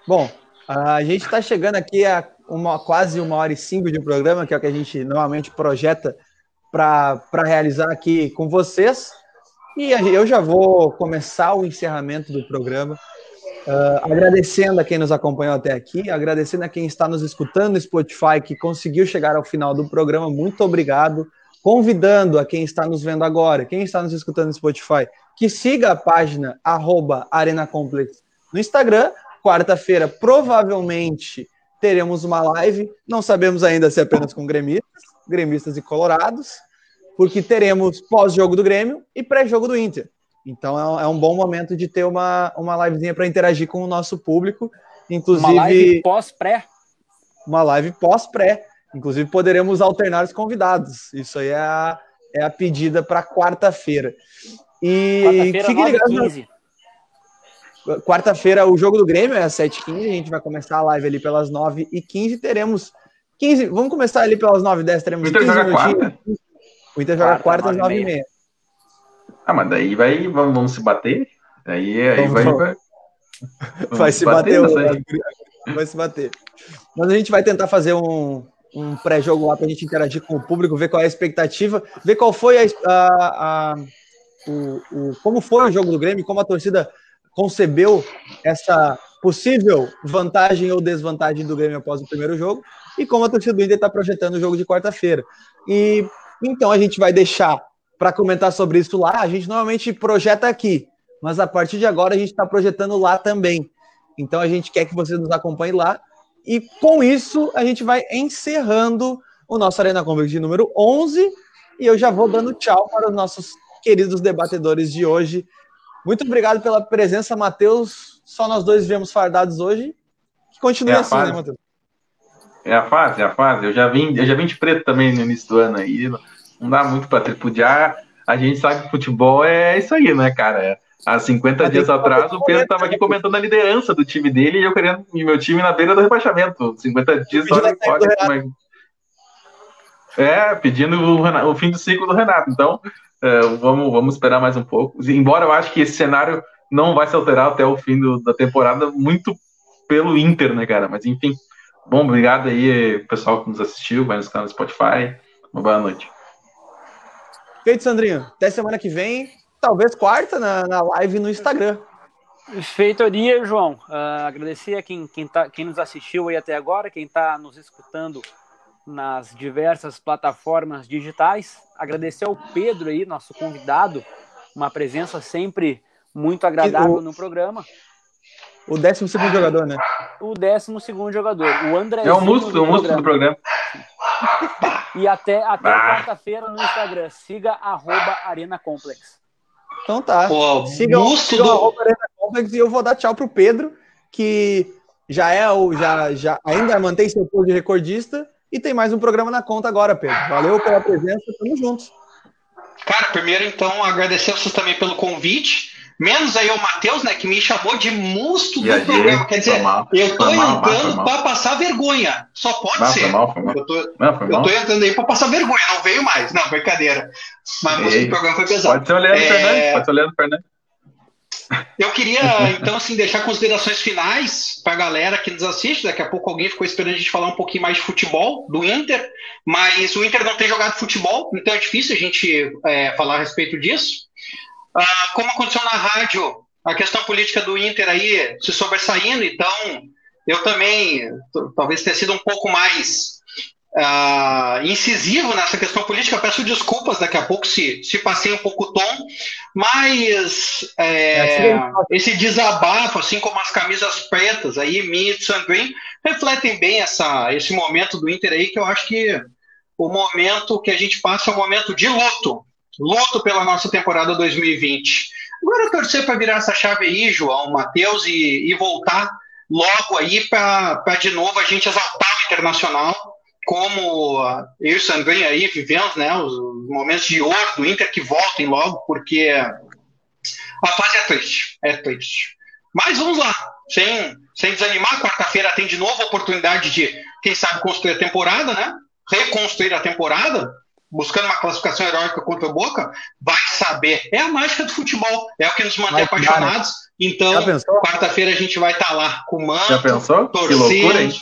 Bom, a gente está chegando aqui a uma, quase uma hora e cinco de programa, que é o que a gente normalmente projeta para realizar aqui com vocês. E eu já vou começar o encerramento do programa. Uh, agradecendo a quem nos acompanhou até aqui, agradecendo a quem está nos escutando no Spotify, que conseguiu chegar ao final do programa. Muito obrigado convidando a quem está nos vendo agora, quem está nos escutando no Spotify, que siga a página arroba Arena Complex no Instagram. Quarta-feira, provavelmente, teremos uma live. Não sabemos ainda se é apenas com gremistas, gremistas e colorados, porque teremos pós-jogo do Grêmio e pré-jogo do Inter. Então é, um bom momento de ter uma, uma livezinha para interagir com o nosso público. Inclusive. Uma live pós-pré. Uma live pós-pré. Inclusive, poderemos alternar os convidados. Isso aí é a, é a pedida para quarta-feira. E quarta-feira, Quarta-feira, o jogo do Grêmio é às 7h15. A gente vai começar a live ali pelas 9h15. Teremos 15. Vamos começar ali pelas 9h10. Teremos o Inter 15 joga quarta. O Inter joga quarta, às 9h30. Ah, mas daí vai, vamos, vamos se bater? Aí, aí vamos, vai, vai, vai, se bater. bater vai se bater. Mas a gente vai tentar fazer um, um pré-jogo lá para a gente interagir com o público, ver qual é a expectativa, ver qual foi a, a, a o, o, como foi o jogo do Grêmio, como a torcida concebeu essa possível vantagem ou desvantagem do Grêmio após o primeiro jogo e como a torcida do Inter está projetando o jogo de quarta-feira. E então a gente vai deixar para comentar sobre isso lá. A gente normalmente projeta aqui, mas a partir de agora a gente está projetando lá também. Então a gente quer que você nos acompanhe lá. E com isso a gente vai encerrando o nosso Arena Convex de número 11 e eu já vou dando tchau para os nossos queridos debatedores de hoje. Muito obrigado pela presença, Matheus. Só nós dois viemos fardados hoje. Que continue é assim, né, Matheus? É a fase, é a fase. Eu já vim, eu já vim de preto também no início do ano aí. Não dá muito para tripudiar. A gente sabe que futebol é isso aí, né, cara? É, há 50 dias atrás, o Pedro estava aqui comentando a liderança do time dele e eu querendo meu time na beira do rebaixamento. 50 dias só olha, olha é, pedindo o, o, fim do ciclo do Renato. Então, é, vamos, vamos esperar mais um pouco. Embora eu acho que esse cenário não vai se alterar até o fim do, da temporada, muito pelo Inter, né, cara? Mas enfim. Bom, obrigado aí, pessoal que nos assistiu, vai nos canal do Spotify. Uma boa noite. Feito, Sandrinho. Até semana que vem, talvez quarta, na, na live no Instagram. Feitoria, João. Uh, agradecer a quem, quem, tá, quem nos assistiu aí até agora, quem está nos escutando nas diversas plataformas digitais. Agradecer ao Pedro aí, nosso convidado, uma presença sempre muito agradável o, no programa. O 12 jogador, né? O 12 jogador. O André. É o músculo, o músculo do programa. E até, até ah. quarta-feira no Instagram. Siga arroba Arena Complex. Então tá. Pô, siga, o siga do... arroba Arena Complex e eu vou dar tchau pro Pedro, que já é o. Já, já ainda mantém seu posto de recordista e tem mais um programa na conta agora, Pedro. Valeu pela presença, tamo juntos. Cara, primeiro então agradecer vocês também pelo convite. Menos aí o Matheus, né, que me chamou de monstro do programa. Quer dizer, mal, eu tô entrando para passar vergonha. Só pode não, ser. Mal, eu, tô, não, eu tô entrando aí para passar vergonha, não veio mais. Não, brincadeira. Mas o programa foi pesado. Pode ser o Leandro é... Fernandes, pode ser o Leandro Fernandes. Eu queria, então, assim, deixar considerações finais para a galera que nos assiste. Daqui a pouco alguém ficou esperando a gente falar um pouquinho mais de futebol do Inter, mas o Inter não tem jogado futebol, então é difícil a gente é, falar a respeito disso. Ah, como aconteceu na rádio, a questão política do Inter aí se sobressaindo, então eu também talvez tenha sido um pouco mais uh, incisivo nessa questão política. Eu peço desculpas daqui a pouco se, se passei um pouco o tom, mas é, é esse desabafo, assim como as camisas pretas aí, minha e Sandrin, refletem bem essa, esse momento do Inter aí, que eu acho que o momento que a gente passa é um momento de luto, luto pela nossa temporada 2020. Agora torcer para virar essa chave aí, João, Matheus, e, e voltar logo aí para de novo a gente exaltar o Internacional como eu e o Sandrinho aí vivemos, né, os momentos de ouro do Inter que voltem logo, porque a fase é triste, é triste. Mas vamos lá, sem, sem desanimar, quarta-feira tem de novo a oportunidade de, quem sabe, construir a temporada, né? Reconstruir a temporada, buscando uma classificação heróica contra o Boca, vai saber. É a mágica do futebol, é o que nos mantém vai apaixonados. Né? Então, quarta-feira a gente vai estar tá lá com o manto, torcendo,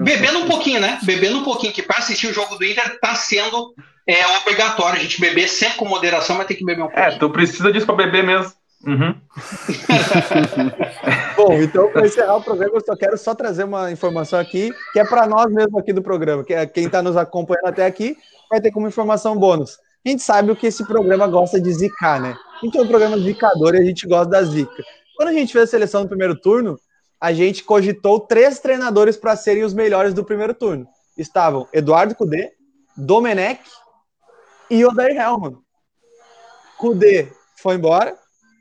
Bebendo um pouquinho, né? Bebendo um pouquinho, que para assistir o jogo do Inter tá sendo é, obrigatório a gente beber sempre com moderação, mas tem que beber um é, pouquinho. É, tu precisa disso para beber mesmo. Uhum. Bom, então para encerrar o programa, eu só quero só trazer uma informação aqui, que é para nós mesmo aqui do programa, que é quem está nos acompanhando até aqui, vai ter como informação bônus. A gente sabe o que esse programa gosta de zicar, né? Gente é um programa zicador e a gente gosta da zica. Quando a gente fez a seleção no primeiro turno, a gente cogitou três treinadores para serem os melhores do primeiro turno. Estavam Eduardo Cudê, Domenech e Odair Helman. Cudê foi embora,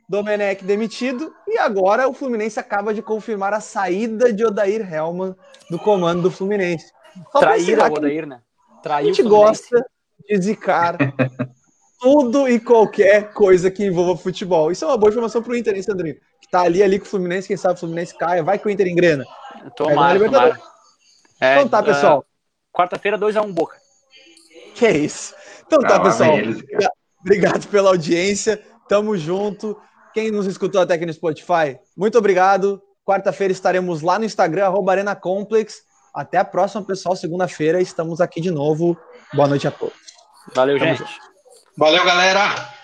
Domenech demitido e agora o Fluminense acaba de confirmar a saída de Odair Helman do comando do Fluminense. Trair o Odair, né? Traiu a gente gosta de zicar tudo e qualquer coisa que envolva futebol. Isso é uma boa informação para o Inter, hein, Sandrinho? Que tá ali, ali com o Fluminense, quem sabe o Fluminense caia, vai que o Inter engrena. Tomara, tomara. É, então tá, pessoal. Uh, Quarta-feira, 2x1 um, Boca. Que é isso. Então tá, pessoal. Obrigado pela audiência. Tamo junto. Quem nos escutou até aqui no Spotify, muito obrigado. Quarta-feira estaremos lá no Instagram, Arena Complex. Até a próxima, pessoal. Segunda-feira estamos aqui de novo. Boa noite a todos. Valeu, Tamo gente. Junto. Valeu, galera!